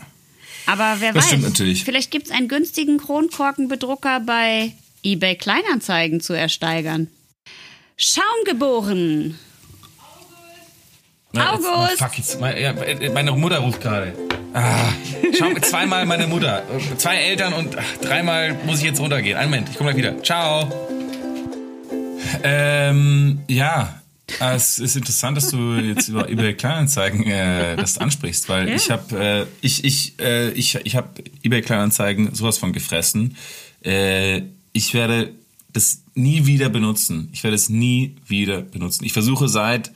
Aber wer Das weiß, stimmt natürlich. vielleicht gibt es einen günstigen Kronkorkenbedrucker bei eBay Kleinanzeigen zu ersteigern. Schaumgeboren. Na, August! Jetzt, fuck, jetzt, meine, meine Mutter ruft gerade. Ah, schau, zweimal meine Mutter. Zwei Eltern und ach, dreimal muss ich jetzt runtergehen. Einen Moment, ich komme gleich wieder. Ciao. Ähm, ja, äh, es ist interessant, dass du jetzt über eBay Kleinanzeigen äh, das ansprichst, weil Ja. ich habe äh, ich ich äh, ich ich habe eBay Kleinanzeigen sowas von gefressen. Äh, ich werde das nie wieder benutzen. Ich werde es nie wieder benutzen. Ich versuche seit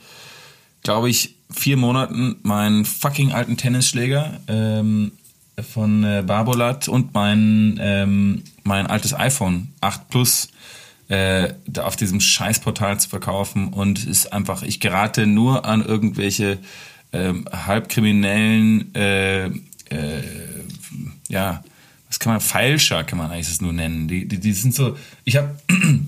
glaube ich, vier Monaten meinen fucking alten Tennisschläger ähm, von äh, Barbolat und mein, ähm, mein altes iPhone 8 Plus äh, da auf diesem Scheißportal zu verkaufen und ist einfach, ich gerate nur an irgendwelche ähm, halbkriminellen, äh, äh, ja, was kann man, Feilscher kann man eigentlich das nur nennen. Die, die, die sind so, ich habe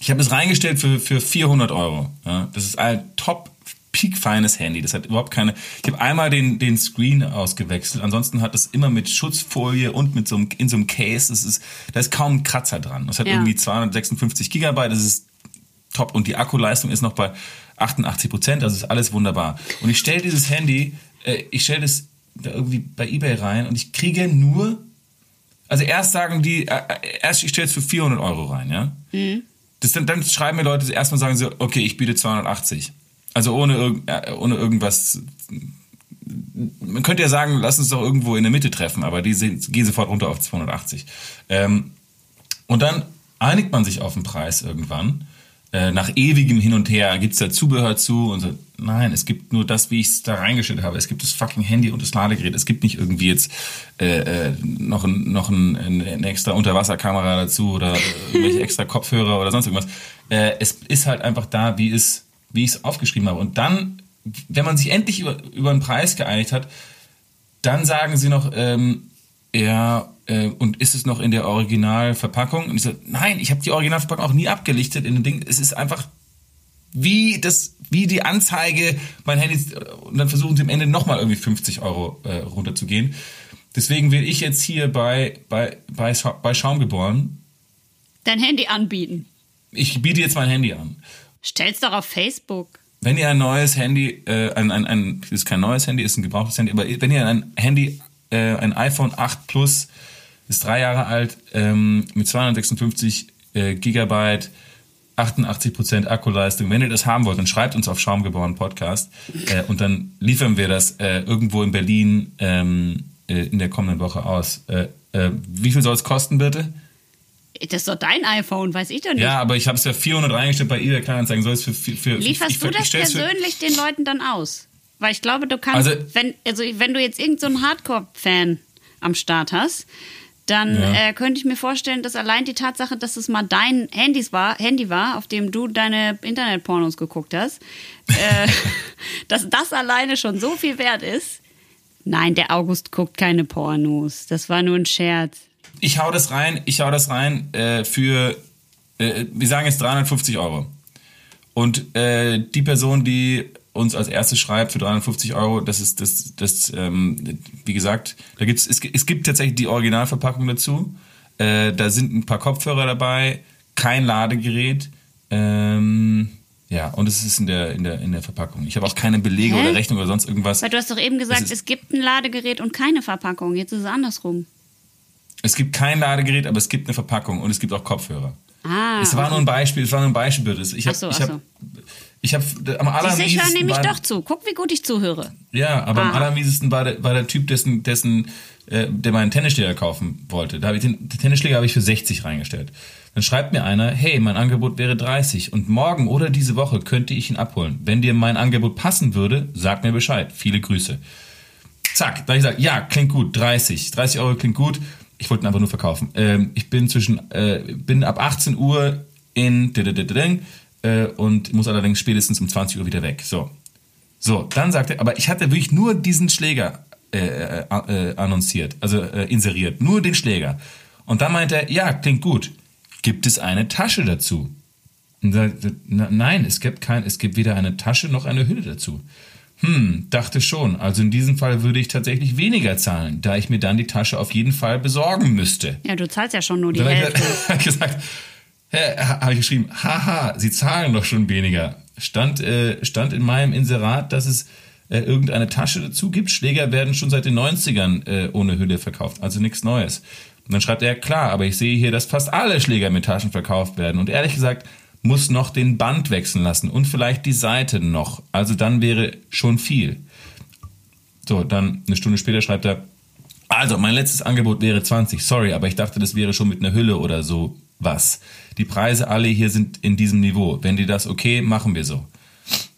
ich habe es reingestellt für, für 400 Euro. Ja, das ist ein top peakfeines Handy. Das hat überhaupt keine. Ich habe einmal den, den Screen ausgewechselt. Ansonsten hat es immer mit Schutzfolie und mit so einem, in so einem Case. Das ist, da ist kaum ein Kratzer dran. Das hat Ja. irgendwie 256 Gigabyte. Das ist top. Und die Akkuleistung ist noch bei 88 Prozent, also ist alles wunderbar. Und ich stelle dieses Handy, äh, ich stelle das da irgendwie bei eBay rein und ich kriege nur, also erst sagen die, äh, erst ich stelle es für 400 Euro rein, ja. Mhm. Das dann, dann schreiben mir Leute erstmal sagen sie, okay, ich biete 280. Also ohne, äh, ohne irgendwas. Man könnte ja sagen, lass uns doch irgendwo in der Mitte treffen, aber die gehen sofort runter auf 280. Ähm, und dann einigt man sich auf den Preis irgendwann. Äh, nach ewigem Hin und Her gibt's da Zubehör zu und so. Nein, es gibt nur das, wie ich es da reingestellt habe. Es gibt das fucking Handy und das Ladegerät. Es gibt nicht irgendwie jetzt äh, äh, noch, ein, noch ein, eine extra Unterwasserkamera dazu oder irgendwelche extra Kopfhörer oder sonst irgendwas. Äh, es ist halt einfach da, wie es wie ich es aufgeschrieben habe. Und dann, wenn man sich endlich über, über einen Preis geeinigt hat, dann sagen sie noch, ähm, ja, äh, und ist es noch in der Originalverpackung? Und ich so, nein, ich habe die Originalverpackung auch nie abgelichtet in dem Ding. Es ist einfach wie das, wie die Anzeige, mein Handy, und dann versuchen sie am Ende nochmal irgendwie 50 Euro äh, runterzugehen. Deswegen will ich jetzt hier bei, bei, bei, bei Schaum geboren. Dein Handy anbieten. Ich biete jetzt mein Handy an. Stell's doch auf Facebook. Wenn ihr ein neues Handy, äh, ein, ein, ein, ist kein neues Handy, ist ein gebrauchtes Handy, aber wenn ihr ein Handy, äh, ein iPhone 8 Plus, ist drei Jahre alt, ähm, mit 256 äh, Gigabyte, 88% Akkuleistung. Wenn ihr das haben wollt, dann schreibt uns auf Schaumgeboren Podcast äh, und dann liefern wir das äh, irgendwo in Berlin ähm, äh, in der kommenden Woche aus. Äh, äh, wie viel soll es kosten, bitte? Das ist doch dein iPhone, weiß ich doch nicht. Ja, aber ich habe es ja 400 reingestellt bei eBay Kleinanzeigen. Soll es für, für, für Lieferst ich, du das persönlich den Leuten dann aus? Weil ich glaube, du kannst, Also- wenn, also wenn du jetzt irgendeinen so Hardcore-Fan am Start hast, dann Ja. äh, könnte ich mir vorstellen, dass allein die Tatsache, dass es mal dein Handys war, Handy war, auf dem du deine Internetpornos geguckt hast, äh, dass das alleine schon so viel wert ist. Nein, der August guckt keine Pornos. Das war nur ein Scherz. Ich hau das rein, ich hau das rein äh, für, äh, wir sagen jetzt 350 Euro. Und äh, die Person, die uns als erstes schreibt für 350 Euro, das ist das, das ähm, wie gesagt, da gibt's es, es gibt tatsächlich die Originalverpackung dazu. Äh, da sind ein paar Kopfhörer dabei, kein Ladegerät. Ähm, ja, und es ist in der, in der, in der Verpackung. Ich habe auch keine Belege Hä? oder Rechnung oder sonst irgendwas. Weil du hast doch eben gesagt, ist- es gibt ein Ladegerät und keine Verpackung. Jetzt ist es andersrum. Es gibt kein Ladegerät, aber es gibt eine Verpackung und es gibt auch Kopfhörer. Ah, Es war nur ein Beispiel, es war nur ein Beispiel, bitte. Ich habe, Ach so, ich habe, ich habe am du, ich höre allermiesesten nämlich war, doch zu. Guck, wie gut ich zuhöre. ja, aber am Ah. allermiesesten war der, war der Typ, dessen, dessen, äh, der meinen Tennisschläger kaufen wollte. Da habe ich den, den Tennisschläger habe ich für 60 reingestellt. Dann schreibt mir einer, hey, mein Angebot wäre 30 und morgen oder diese Woche könnte ich ihn abholen. Wenn dir mein Angebot passen würde, sag mir Bescheid. Viele Grüße. Zack, da hab ich gesagt, ja, klingt gut, 30. 30 Euro klingt gut. Ich wollte ihn einfach nur verkaufen. Ähm, ich bin zwischen, äh, bin ab 18 Uhr in äh, und muss allerdings spätestens um 20 Uhr wieder weg. So. So, dann sagt er, aber ich hatte wirklich nur diesen Schläger äh, äh, äh, annonciert, also äh, inseriert, nur den Schläger. Und dann meinte er, ja, klingt gut. Gibt es eine Tasche dazu? Na, nein, es gibt kein, es gibt weder eine Tasche noch eine Hülle dazu. Hm, dachte schon. Also in diesem Fall würde ich tatsächlich weniger zahlen, da ich mir dann die Tasche auf jeden Fall besorgen müsste. Ja, du zahlst ja schon nur die Dann Hälfte. ich gesagt, habe ich geschrieben, haha, Sie zahlen doch schon weniger. Stand, äh, stand in meinem Inserat, dass es äh, irgendeine Tasche dazu gibt. Schläger werden schon seit den 90ern äh, ohne Hülle verkauft, also nichts Neues. Und dann schreibt er, klar, aber ich sehe hier, dass fast alle Schläger mit Taschen verkauft werden. Und ehrlich gesagt, muss noch den Band wechseln lassen und vielleicht die Seite noch. Also dann wäre schon viel. So, dann eine Stunde später schreibt er, also mein letztes Angebot wäre 20, sorry, aber ich dachte, das wäre schon mit einer Hülle oder so was. Die Preise alle hier sind in diesem Niveau. Wenn dir das okay, machen wir so.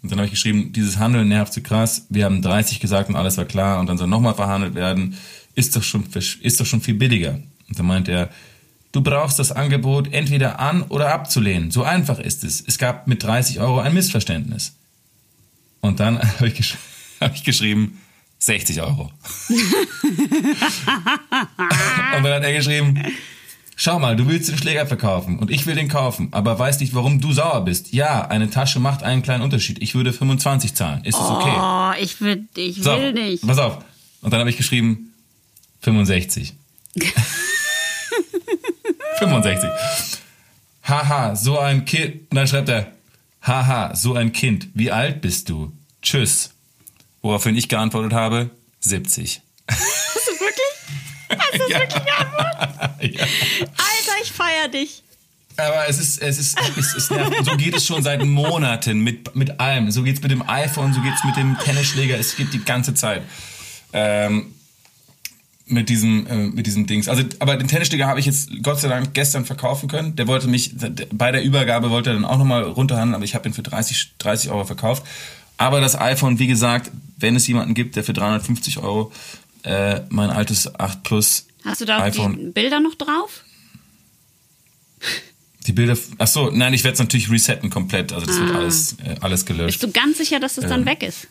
Und dann habe ich geschrieben, dieses Handeln nervt zu krass. Wir haben 30 gesagt und alles war klar und dann soll nochmal verhandelt werden. Ist doch schon, ist doch schon viel billiger. Und dann meint er, du brauchst das Angebot entweder an oder abzulehnen. So einfach ist es. Es gab mit 30 Euro ein Missverständnis. Und dann habe ich, gesch hab ich geschrieben, 60 Euro. und dann hat er geschrieben, schau mal, du willst den Schläger verkaufen und ich will den kaufen, aber weiß nicht, warum du sauer bist. Ja, eine Tasche macht einen kleinen Unterschied. Ich würde 25 zahlen. Ist es okay? Oh, ich will, ich So, will nicht. Pass auf. Und dann habe ich geschrieben, 65. 65. Haha, so ein Kind. Und dann schreibt er, Haha, so ein Kind. Wie alt bist du? Tschüss. Woraufhin ich geantwortet habe, 70. Hast du wirklich? Hast du ja. wirklich geantwortet? ja. Alter, ich feier dich. Aber es ist, es ist, es ist so geht es schon seit Monaten mit, mit allem. So geht es mit dem iPhone, so geht es mit dem Tennisschläger, es geht die ganze Zeit. Ähm, mit diesem, äh, mit diesem Dings. Also, aber den Tennisschläger habe ich jetzt Gott sei Dank gestern verkaufen können. Der wollte mich, bei der Übergabe wollte er dann auch nochmal runterhandeln, aber ich habe ihn für 30, 30 Euro verkauft. Aber das iPhone, wie gesagt, wenn es jemanden gibt, der für 350 Euro äh, mein altes 8 Plus Hast du da auch iPhone, die Bilder noch drauf? Die Bilder, ach so, nein, ich werde es natürlich resetten komplett. Also das ah. wird alles, äh, alles gelöscht. Bist du ganz sicher, dass es ähm, dann weg ist?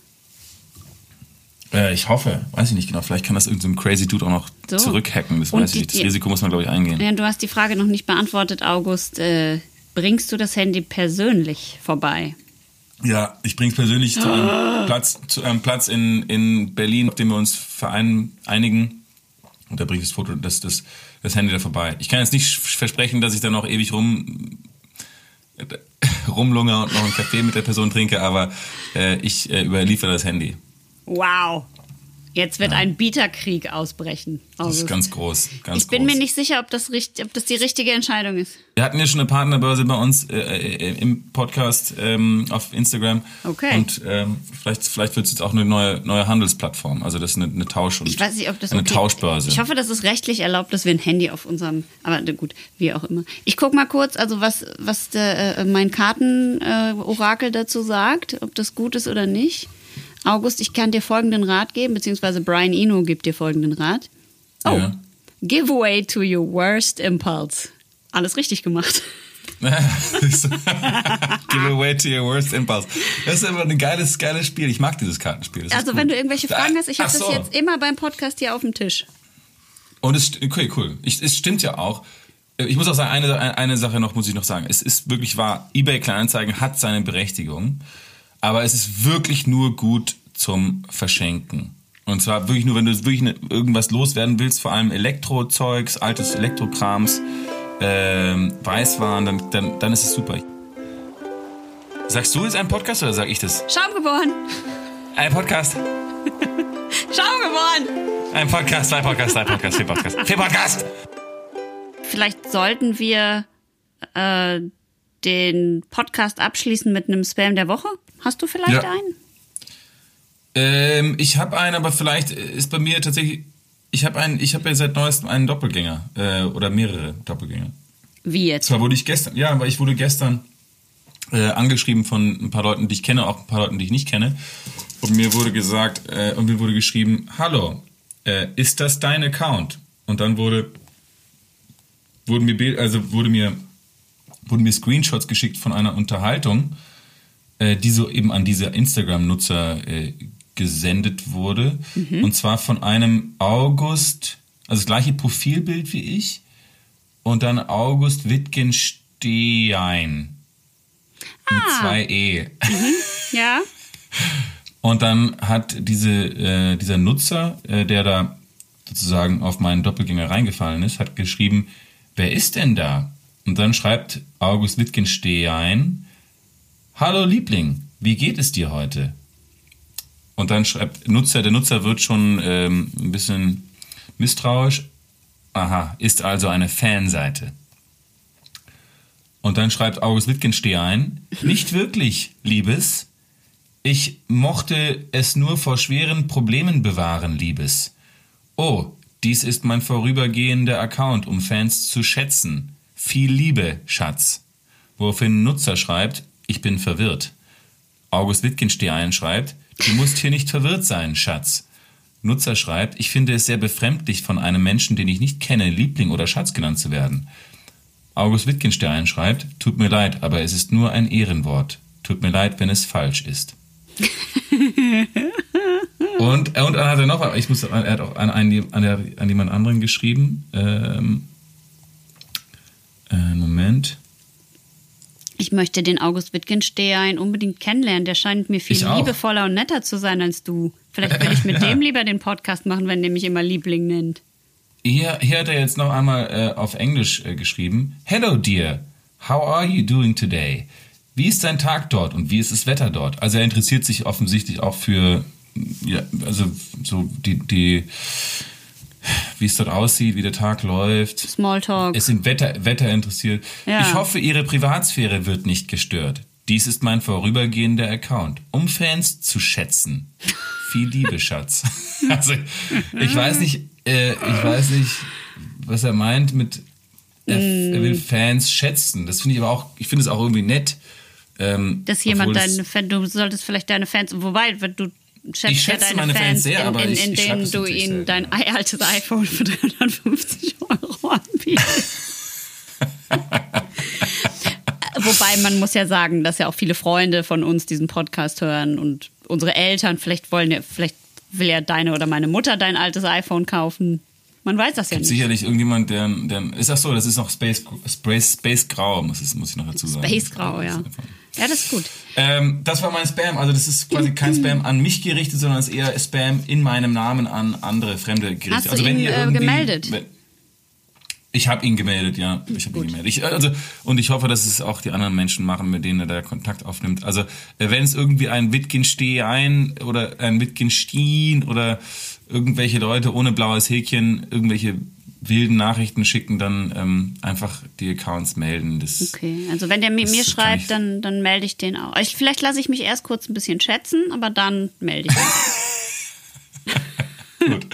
Äh, ich hoffe, weiß ich nicht genau. Vielleicht kann das irgendein so crazy Dude auch noch so. zurückhacken. Das weiß ich nicht. Das Risiko muss man, glaube ich, eingehen. Ja, du hast die Frage noch nicht beantwortet, August. Äh, bringst du das Handy persönlich vorbei? Ja, ich bringe es persönlich zu einem ah. Platz, zu einem Platz in, in Berlin, auf dem wir uns vereinigen. Und da bringe ich das Foto, das, das, das Handy da vorbei. Ich kann jetzt nicht versprechen, dass ich dann noch ewig rum rumlunger und noch einen Kaffee mit der Person trinke, aber äh, ich äh, überliefere das Handy. Wow. Jetzt wird ja. ein Bieterkrieg ausbrechen. Das ist ganz groß. Ganz ich bin groß. mir nicht sicher, ob das, ob das die richtige Entscheidung ist. Wir hatten ja schon eine Partnerbörse bei uns äh, äh im Podcast ähm, auf Instagram. Okay. Und ähm, vielleicht, vielleicht wird es jetzt auch eine neue, neue Handelsplattform. Also das ist eine, eine Tausch- und ich weiß nicht, ob das eine okay. Tauschbörse. Ich hoffe, das ist rechtlich erlaubt, dass wir ein Handy auf unserem. Aber gut, wie auch immer. Ich guck mal kurz, also was, was der, äh, mein Kartenorakel äh, dazu sagt, ob das gut ist oder nicht. August, ich kann dir folgenden Rat geben, beziehungsweise Brian Eno gibt dir folgenden Rat. Oh, ja. give way to your worst impulse. Alles richtig gemacht. Give away to your worst impulse. Das ist aber ein geiles, geiles Spiel. Ich mag dieses Kartenspiel. Das also, wenn du irgendwelche Fragen hast, ich habe so. das jetzt immer beim Podcast hier auf dem Tisch. Und es, okay, cool. Ich, es stimmt ja auch. Ich muss auch sagen, eine, eine Sache noch muss ich noch sagen. Es ist wirklich wahr, eBay Kleinanzeigen hat seine Berechtigung aber es ist wirklich nur gut zum Verschenken. Und zwar wirklich nur, wenn du wirklich ne, irgendwas loswerden willst, vor allem Elektrozeugs, altes Elektrokrams, ähm, Weißwaren, dann, dann, dann ist es super. Sagst du jetzt ein Podcast oder sag ich das? Schaum geboren. Ein Podcast. Schaum geboren. Ein Podcast, zwei Podcasts, drei Podcasts, vier Podcasts. Vier Podcasts! Vielleicht sollten wir äh, den Podcast abschließen mit einem Spam der Woche. Hast du vielleicht ja. einen? Ähm, ich habe einen, aber vielleicht ist bei mir tatsächlich. Ich habe einen, ich habe ja seit neuestem einen Doppelgänger äh, oder mehrere Doppelgänger. Wie jetzt? Zwar wurde ich gestern, ja, aber ich wurde gestern äh, angeschrieben von ein paar Leuten, die ich kenne, auch ein paar Leuten, die ich nicht kenne. Und mir wurde gesagt, äh, und mir wurde geschrieben, hallo, äh, ist das dein Account? Und dann wurde, wurden mir, also wurde mir, wurden mir Screenshots geschickt von einer Unterhaltung äh, die so eben an diese Instagram-Nutzer äh, gesendet wurde. Mhm. Und zwar von einem August, also das gleiche Profilbild wie ich, und dann August Wittgenstein. Ah. Mit zwei E. Mhm. Ja. Und dann hat diese, äh, dieser Nutzer, äh, der da sozusagen auf meinen Doppelgänger reingefallen ist, hat geschrieben, wer ist denn da? Und dann schreibt August Wittgenstein, Hallo Liebling, wie geht es dir heute? Und dann schreibt Nutzer, der Nutzer wird schon ähm, ein bisschen misstrauisch. Aha, ist also eine Fanseite. Und dann schreibt August Wittgenstein, nicht wirklich, Liebes. Ich mochte es nur vor schweren Problemen bewahren, Liebes. Oh, dies ist mein vorübergehender Account, um Fans zu schätzen. Viel Liebe, Schatz. Woraufhin Nutzer schreibt, ich bin verwirrt. August Wittgenstein schreibt, du musst hier nicht verwirrt sein, Schatz. Nutzer schreibt, ich finde es sehr befremdlich, von einem Menschen, den ich nicht kenne, Liebling oder Schatz genannt zu werden. August Wittgenstein schreibt, tut mir leid, aber es ist nur ein Ehrenwort. Tut mir leid, wenn es falsch ist. und, und dann hat er noch, ich muss, er hat auch an, an, an jemand anderen geschrieben. Ähm, äh, Moment. Ich möchte den August Wittgenstein unbedingt kennenlernen. Der scheint mir viel liebevoller und netter zu sein als du. Vielleicht will ich mit ja. dem lieber den Podcast machen, wenn der mich immer Liebling nennt. Hier, hier hat er jetzt noch einmal äh, auf Englisch äh, geschrieben. Hello dear, how are you doing today? wie ist dein Tag dort und wie ist das Wetter dort? Also er interessiert sich offensichtlich auch für, ja, also so die, die, wie es dort aussieht, wie der Tag läuft. Smalltalk. Es sind Wetter, Wetter interessiert. Ja. Ich hoffe, Ihre Privatsphäre wird nicht gestört. Dies ist mein vorübergehender Account, um Fans zu schätzen. Viel Liebe, Schatz. Also, ich weiß nicht, äh, ich weiß nicht, was er meint mit, er, er will Fans schätzen. Das finde ich aber auch, ich finde es auch irgendwie nett. Ähm, Dass jemand deine Fan, du solltest vielleicht deine Fans, wobei, wenn du schätzt Ich ja schätze deine meine Fans, Fans sehr, in, aber in, ich- in schreib denen du ihnen dein altes iPhone für 350 Euro anbietest. Wobei man muss ja sagen, dass ja auch viele Freunde von uns diesen Podcast hören und unsere Eltern, vielleicht wollen ja, vielleicht will ja deine oder meine Mutter dein altes iPhone kaufen. Man weiß das ja nicht. Sicherlich irgendjemand, der, der ist ach so, das ist noch Space, Space, Space Grau, muss, muss ich noch dazu sagen. Space Grau, ja. Ja, das ist gut. Ähm, das war mein Spam. Also das ist quasi kein Spam an mich gerichtet, sondern es ist eher Spam in meinem Namen an andere fremde Gerichte. Hast du also wenn ihn, ihr äh, gemeldet? Wenn, ich habe ihn gemeldet, ja. Ich habe ihn gemeldet. Ich, also, und ich hoffe, dass es auch die anderen Menschen machen, mit denen er da Kontakt aufnimmt. Also äh, wenn es irgendwie ein Wittgenstein oder ein Wittgenstein oder irgendwelche Leute ohne blaues Häkchen irgendwelche wilden Nachrichten schicken, dann ähm, einfach die Accounts melden. Das, Okay, also wenn der mir kann schreibt, dann, dann melde ich den auch. Ich, vielleicht lasse ich mich erst kurz ein bisschen schätzen, aber dann melde ich ihn. Gut.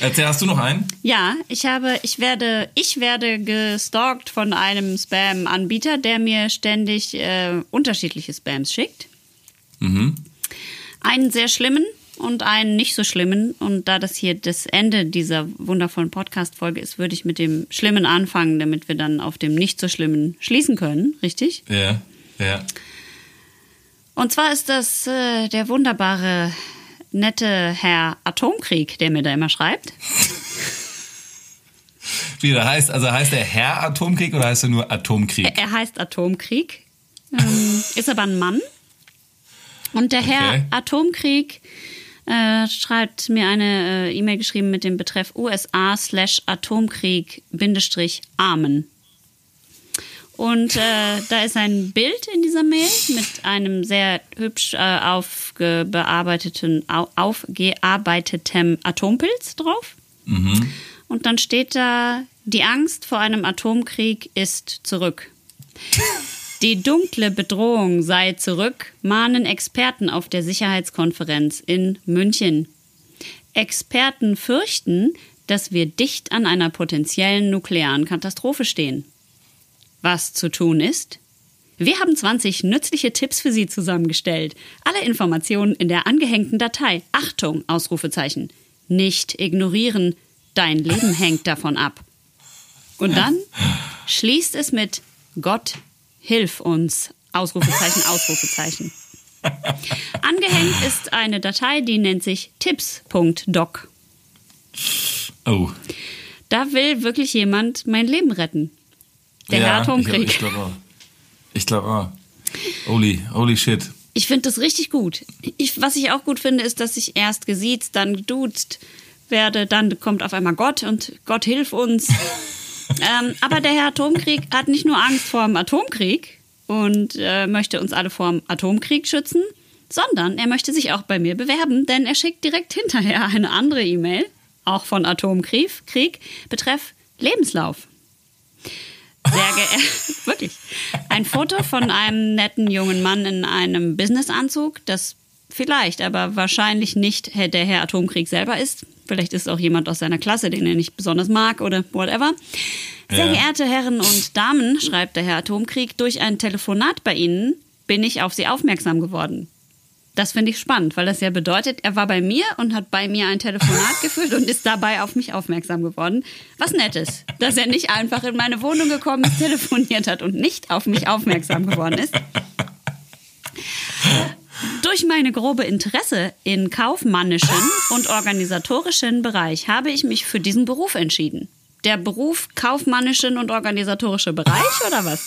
Erzähl, hast du noch einen? ja, ich habe, ich werde, ich werde gestalkt von einem Spam-Anbieter, der mir ständig äh, unterschiedliche Spams schickt. Mhm. Einen sehr schlimmen und einen nicht so schlimmen. Und da das hier das Ende dieser wundervollen Podcast-Folge ist, würde ich mit dem Schlimmen anfangen, damit wir dann auf dem nicht so schlimmen schließen können, richtig? Ja, ja. Und zwar ist das äh, der wunderbare, nette Herr Atomkrieg, der mir da immer schreibt. Wie der heißt, also heißt der Herr Atomkrieg oder heißt er nur Atomkrieg? Er, er heißt Atomkrieg, ähm, ist aber ein Mann. Und der Herr Okay. Atomkrieg äh, schreibt mir eine äh, E-Mail geschrieben mit dem Betreff USA slash Atomkrieg Bindestrich Amen. Und äh, da ist ein Bild in dieser Mail mit einem sehr hübsch äh, aufgebearbeiteten, au, aufgearbeitetem Atompilz drauf. Und dann steht da, die Angst vor einem Atomkrieg ist zurück. Die dunkle Bedrohung sei zurück, mahnen Experten auf der Sicherheitskonferenz in München. Experten fürchten, dass wir dicht an einer potenziellen nuklearen Katastrophe stehen. Was zu tun ist? Wir haben 20 nützliche Tipps für Sie zusammengestellt. Alle Informationen in der angehängten Datei. Achtung, Ausrufezeichen. Nicht ignorieren. Dein Leben hängt davon ab. Und dann schließt es mit Gott, hilf uns. Ausrufezeichen, Ausrufezeichen. Angehängt ist eine Datei, die nennt sich tips.doc. Oh. Da will wirklich jemand mein Leben retten. Der Herr Atomkrieg. Ich, ich glaube auch. Ich glaube auch. Holy, holy shit. Ich finde das richtig gut. Ich, was ich auch gut finde, ist, dass ich erst gesiezt, dann geduzt werde, dann kommt auf einmal Gott und Gott hilf uns. ähm, aber der Herr Atomkrieg hat nicht nur Angst vor dem Atomkrieg und äh, möchte uns alle vor dem Atomkrieg schützen, sondern er möchte sich auch bei mir bewerben, denn er schickt direkt hinterher eine andere E-Mail, auch von Atomkrieg, Krieg, betreff Lebenslauf. Sehr geehrt. Wirklich. Ein Foto von einem netten jungen Mann in einem Businessanzug, das vielleicht, aber wahrscheinlich nicht der Herr Atomkrieg selber ist. Vielleicht ist es auch jemand aus seiner Klasse, den er nicht besonders mag oder whatever. Sehr Ja. geehrte Herren und Damen, schreibt der Herr Atomkrieg, durch ein Telefonat bei Ihnen bin ich auf Sie aufmerksam geworden. Das finde ich spannend, weil das ja bedeutet, er war bei mir und hat bei mir ein Telefonat geführt und ist dabei auf mich aufmerksam geworden. Was nett ist, dass er nicht einfach in meine Wohnung gekommen ist, telefoniert hat und nicht auf mich aufmerksam geworden ist. Durch meine grobe Interesse in kaufmännischen und organisatorischen Bereich habe ich mich für diesen Beruf entschieden. Der Beruf kaufmännischen und organisatorische Bereich oder was?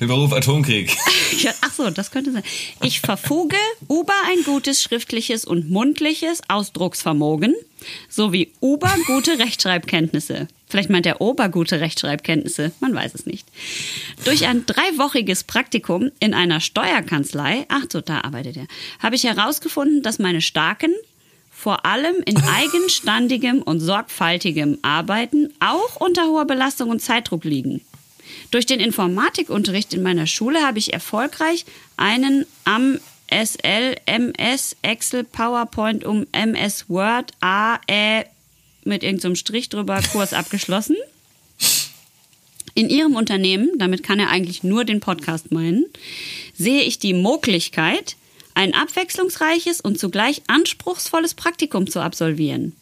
Der Beruf Atomkrieg. Ja, ach so, das könnte sein. Ich verfuge über ein gutes schriftliches und mundliches Ausdrucksvermogen sowie über gute Rechtschreibkenntnisse. Vielleicht meint er obergute Rechtschreibkenntnisse, man weiß es nicht. Durch ein dreiwöchiges Praktikum in einer Steuerkanzlei, ach so, da arbeitet er, habe ich herausgefunden, dass meine starken, vor allem in eigenständigem und sorgfältigem Arbeiten auch unter hoher Belastung und Zeitdruck liegen. Durch den Informatikunterricht in meiner Schule habe ich erfolgreich einen am SL, MS, Excel, PowerPoint um MS Word, A, Ä mit irgendeinem Strich drüber Kurs abgeschlossen. In Ihrem Unternehmen, damit kann er eigentlich nur den Podcast meinen, sehe ich die Möglichkeit, ein abwechslungsreiches und zugleich anspruchsvolles Praktikum zu absolvieren.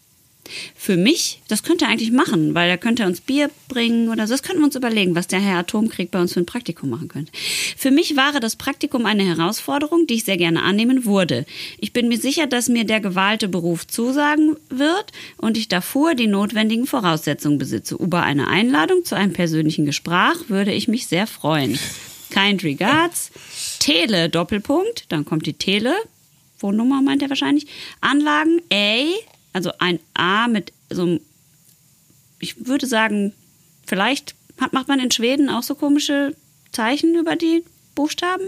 Für mich, das könnte er eigentlich machen, weil er könnte uns Bier bringen oder so. Das könnten wir uns überlegen, was der Herr Atomkrieg bei uns für ein Praktikum machen könnte. Für mich war das Praktikum eine Herausforderung, die ich sehr gerne annehmen würde. Ich bin mir sicher, dass mir der gewählte Beruf zusagen wird und ich davor die notwendigen Voraussetzungen besitze. Über eine Einladung zu einem persönlichen Gespräch würde ich mich sehr freuen. Kind regards. Tele, Doppelpunkt, dann kommt die Tele, Wohnnummer meint er wahrscheinlich. Anlagen A, also ein A mit so einem, ich würde sagen, vielleicht hat, macht man in Schweden auch so komische Zeichen über die Buchstaben?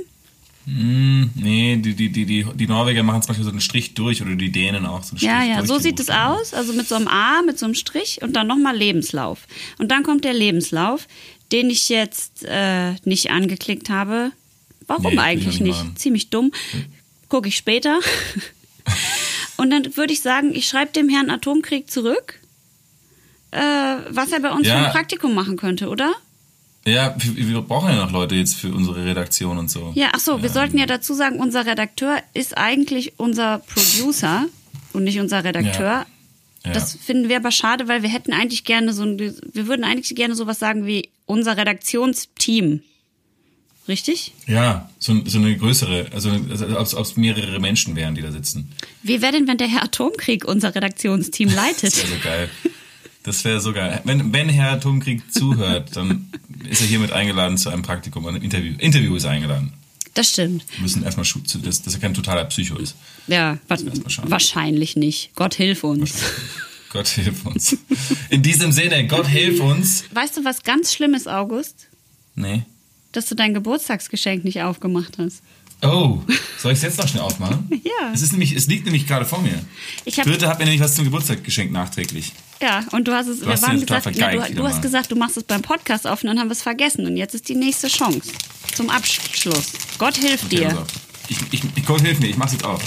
Mm, nee, die, die, die, die, die Norweger machen zum Beispiel so einen Strich durch oder die Dänen auch so einen Strich Ja, ja, so sieht es aus. Also mit so einem A, mit so einem Strich und dann nochmal Lebenslauf. Und dann kommt der Lebenslauf, den ich jetzt äh, nicht angeklickt habe. Warum Nee, eigentlich nicht nicht? Ziemlich dumm. Gucke ich später. und dann würde ich sagen, ich schreibe dem Herrn Atomkrieg zurück, äh, was er bei uns Ja. für ein Praktikum machen könnte, oder? Ja, wir, brauchen ja noch Leute jetzt für unsere Redaktion und so. Ja, ach so, wir sollten ja dazu sagen, unser Redakteur ist eigentlich unser Producer und nicht unser Redakteur. Ja. Das finden wir aber schade, weil wir hätten eigentlich gerne so ein, wir würden eigentlich gerne sowas sagen wie unser Redaktionsteam. Richtig? Ja, so, so eine größere, also, also als ob es mehrere Menschen wären, die da sitzen. Wie wäre denn, wenn der Herr Atomkrieg unser Redaktionsteam leitet? Das wäre so geil. Das wäre so geil. Wenn, wenn Herr Atomkrieg zuhört, dann ist er hiermit eingeladen zu einem Praktikum, einem Interview. Interview ist er eingeladen. Das stimmt. Wir müssen erstmal, dass, dass er kein totaler Psycho ist. Ja, wa wahrscheinlich nicht. Gott hilf uns. Gott hilf uns. In diesem Sinne, Gott hilf uns. Weißt du, was ganz schlimm ist, August? Nee. Dass du dein Geburtstagsgeschenk nicht aufgemacht hast. Oh, soll ich es jetzt noch schnell aufmachen? Ja. Es, ist nämlich, es liegt nämlich gerade vor mir. Ich hab- Birte hat mir nämlich was zum Geburtstag geschenkt, nachträglich. Ja, und du hast es, wir hast waren gesagt, ja, du, du hast gesagt, du machst es beim Podcast auf und dann haben wir es vergessen. Und jetzt ist die nächste Chance zum Abschluss. Gott hilf Okay, dir. Ich, ich, ich, Gott hilf mir, ich mach's jetzt auf.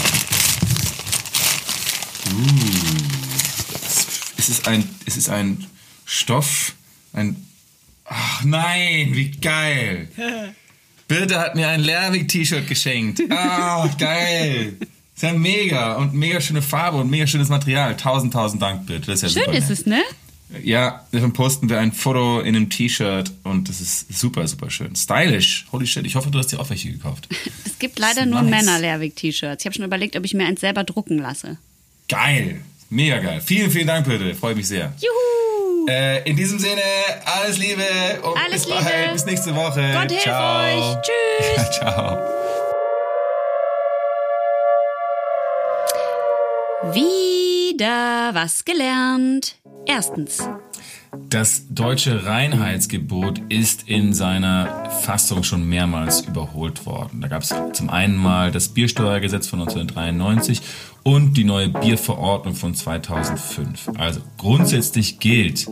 Uh. Es ist ein, es ist ein Stoff, ein. Ach nein, wie geil! Birte hat mir ein Lerwig-T-Shirt geschenkt. Ah, geil! Ist ja mega und mega schöne Farbe und mega schönes Material. Tausend, tausend Dank, Birte. Das ist ja Schön super ist nett. es, ne? Ja, davon posten wir ein Foto in einem T-Shirt und das ist super, super schön. Stylish. Holy shit. Ich hoffe, du hast dir auch welche gekauft. Es gibt leider nur nice. Männer-Lehrwig-T-Shirts. Ich habe schon überlegt, ob ich mir eins selber drucken lasse. Geil. Mega geil. Vielen, vielen Dank, Birte. Freue mich sehr. Juhu! Äh, in diesem Sinne, alles Liebe und Alles bis bald. Liebe. Bis nächste Woche. Gott hilf Ciao. euch. Tschüss. Ciao. Wieder was gelernt. Erstens. Das deutsche Reinheitsgebot ist in seiner Fassung schon mehrmals überholt worden. Da gab es zum einen mal das Biersteuergesetz von 1993 und die neue Bierverordnung von 2005. Also grundsätzlich gilt,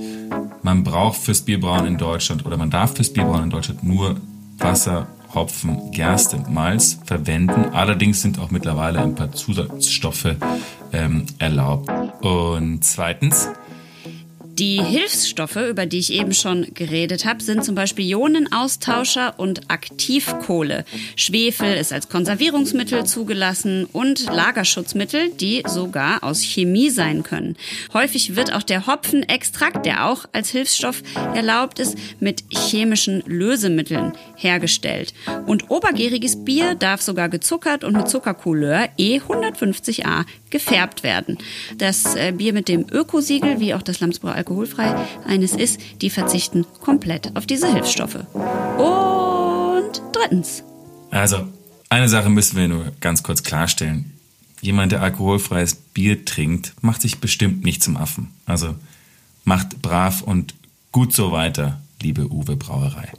man braucht fürs Bierbrauen in Deutschland oder man darf fürs Bierbrauen in Deutschland nur Wasser, Hopfen, Gerste, Malz verwenden. Allerdings sind auch mittlerweile ein paar Zusatzstoffe ähm, erlaubt. Und zweitens, Die Hilfsstoffe, über die ich eben schon geredet habe, sind zum Beispiel Ionenaustauscher und Aktivkohle. Schwefel ist als Konservierungsmittel zugelassen und Lagerschutzmittel, die sogar aus Chemie sein können. Häufig wird auch der Hopfenextrakt, der auch als Hilfsstoff erlaubt ist, mit chemischen Lösemitteln hergestellt. Und obergäriges Bier darf sogar gezuckert und mit Zuckercouleur E150a gefärbt werden. Das äh, Bier mit dem Ökosiegel, wie auch das Lamsbräu alkoholfrei eines ist, die verzichten komplett auf diese Hilfsstoffe. Und drittens. Also, eine Sache müssen wir nur ganz kurz klarstellen. Jemand, der alkoholfreies Bier trinkt, macht sich bestimmt nicht zum Affen. Also macht brav und gut so weiter, liebe Uwe Brauerei.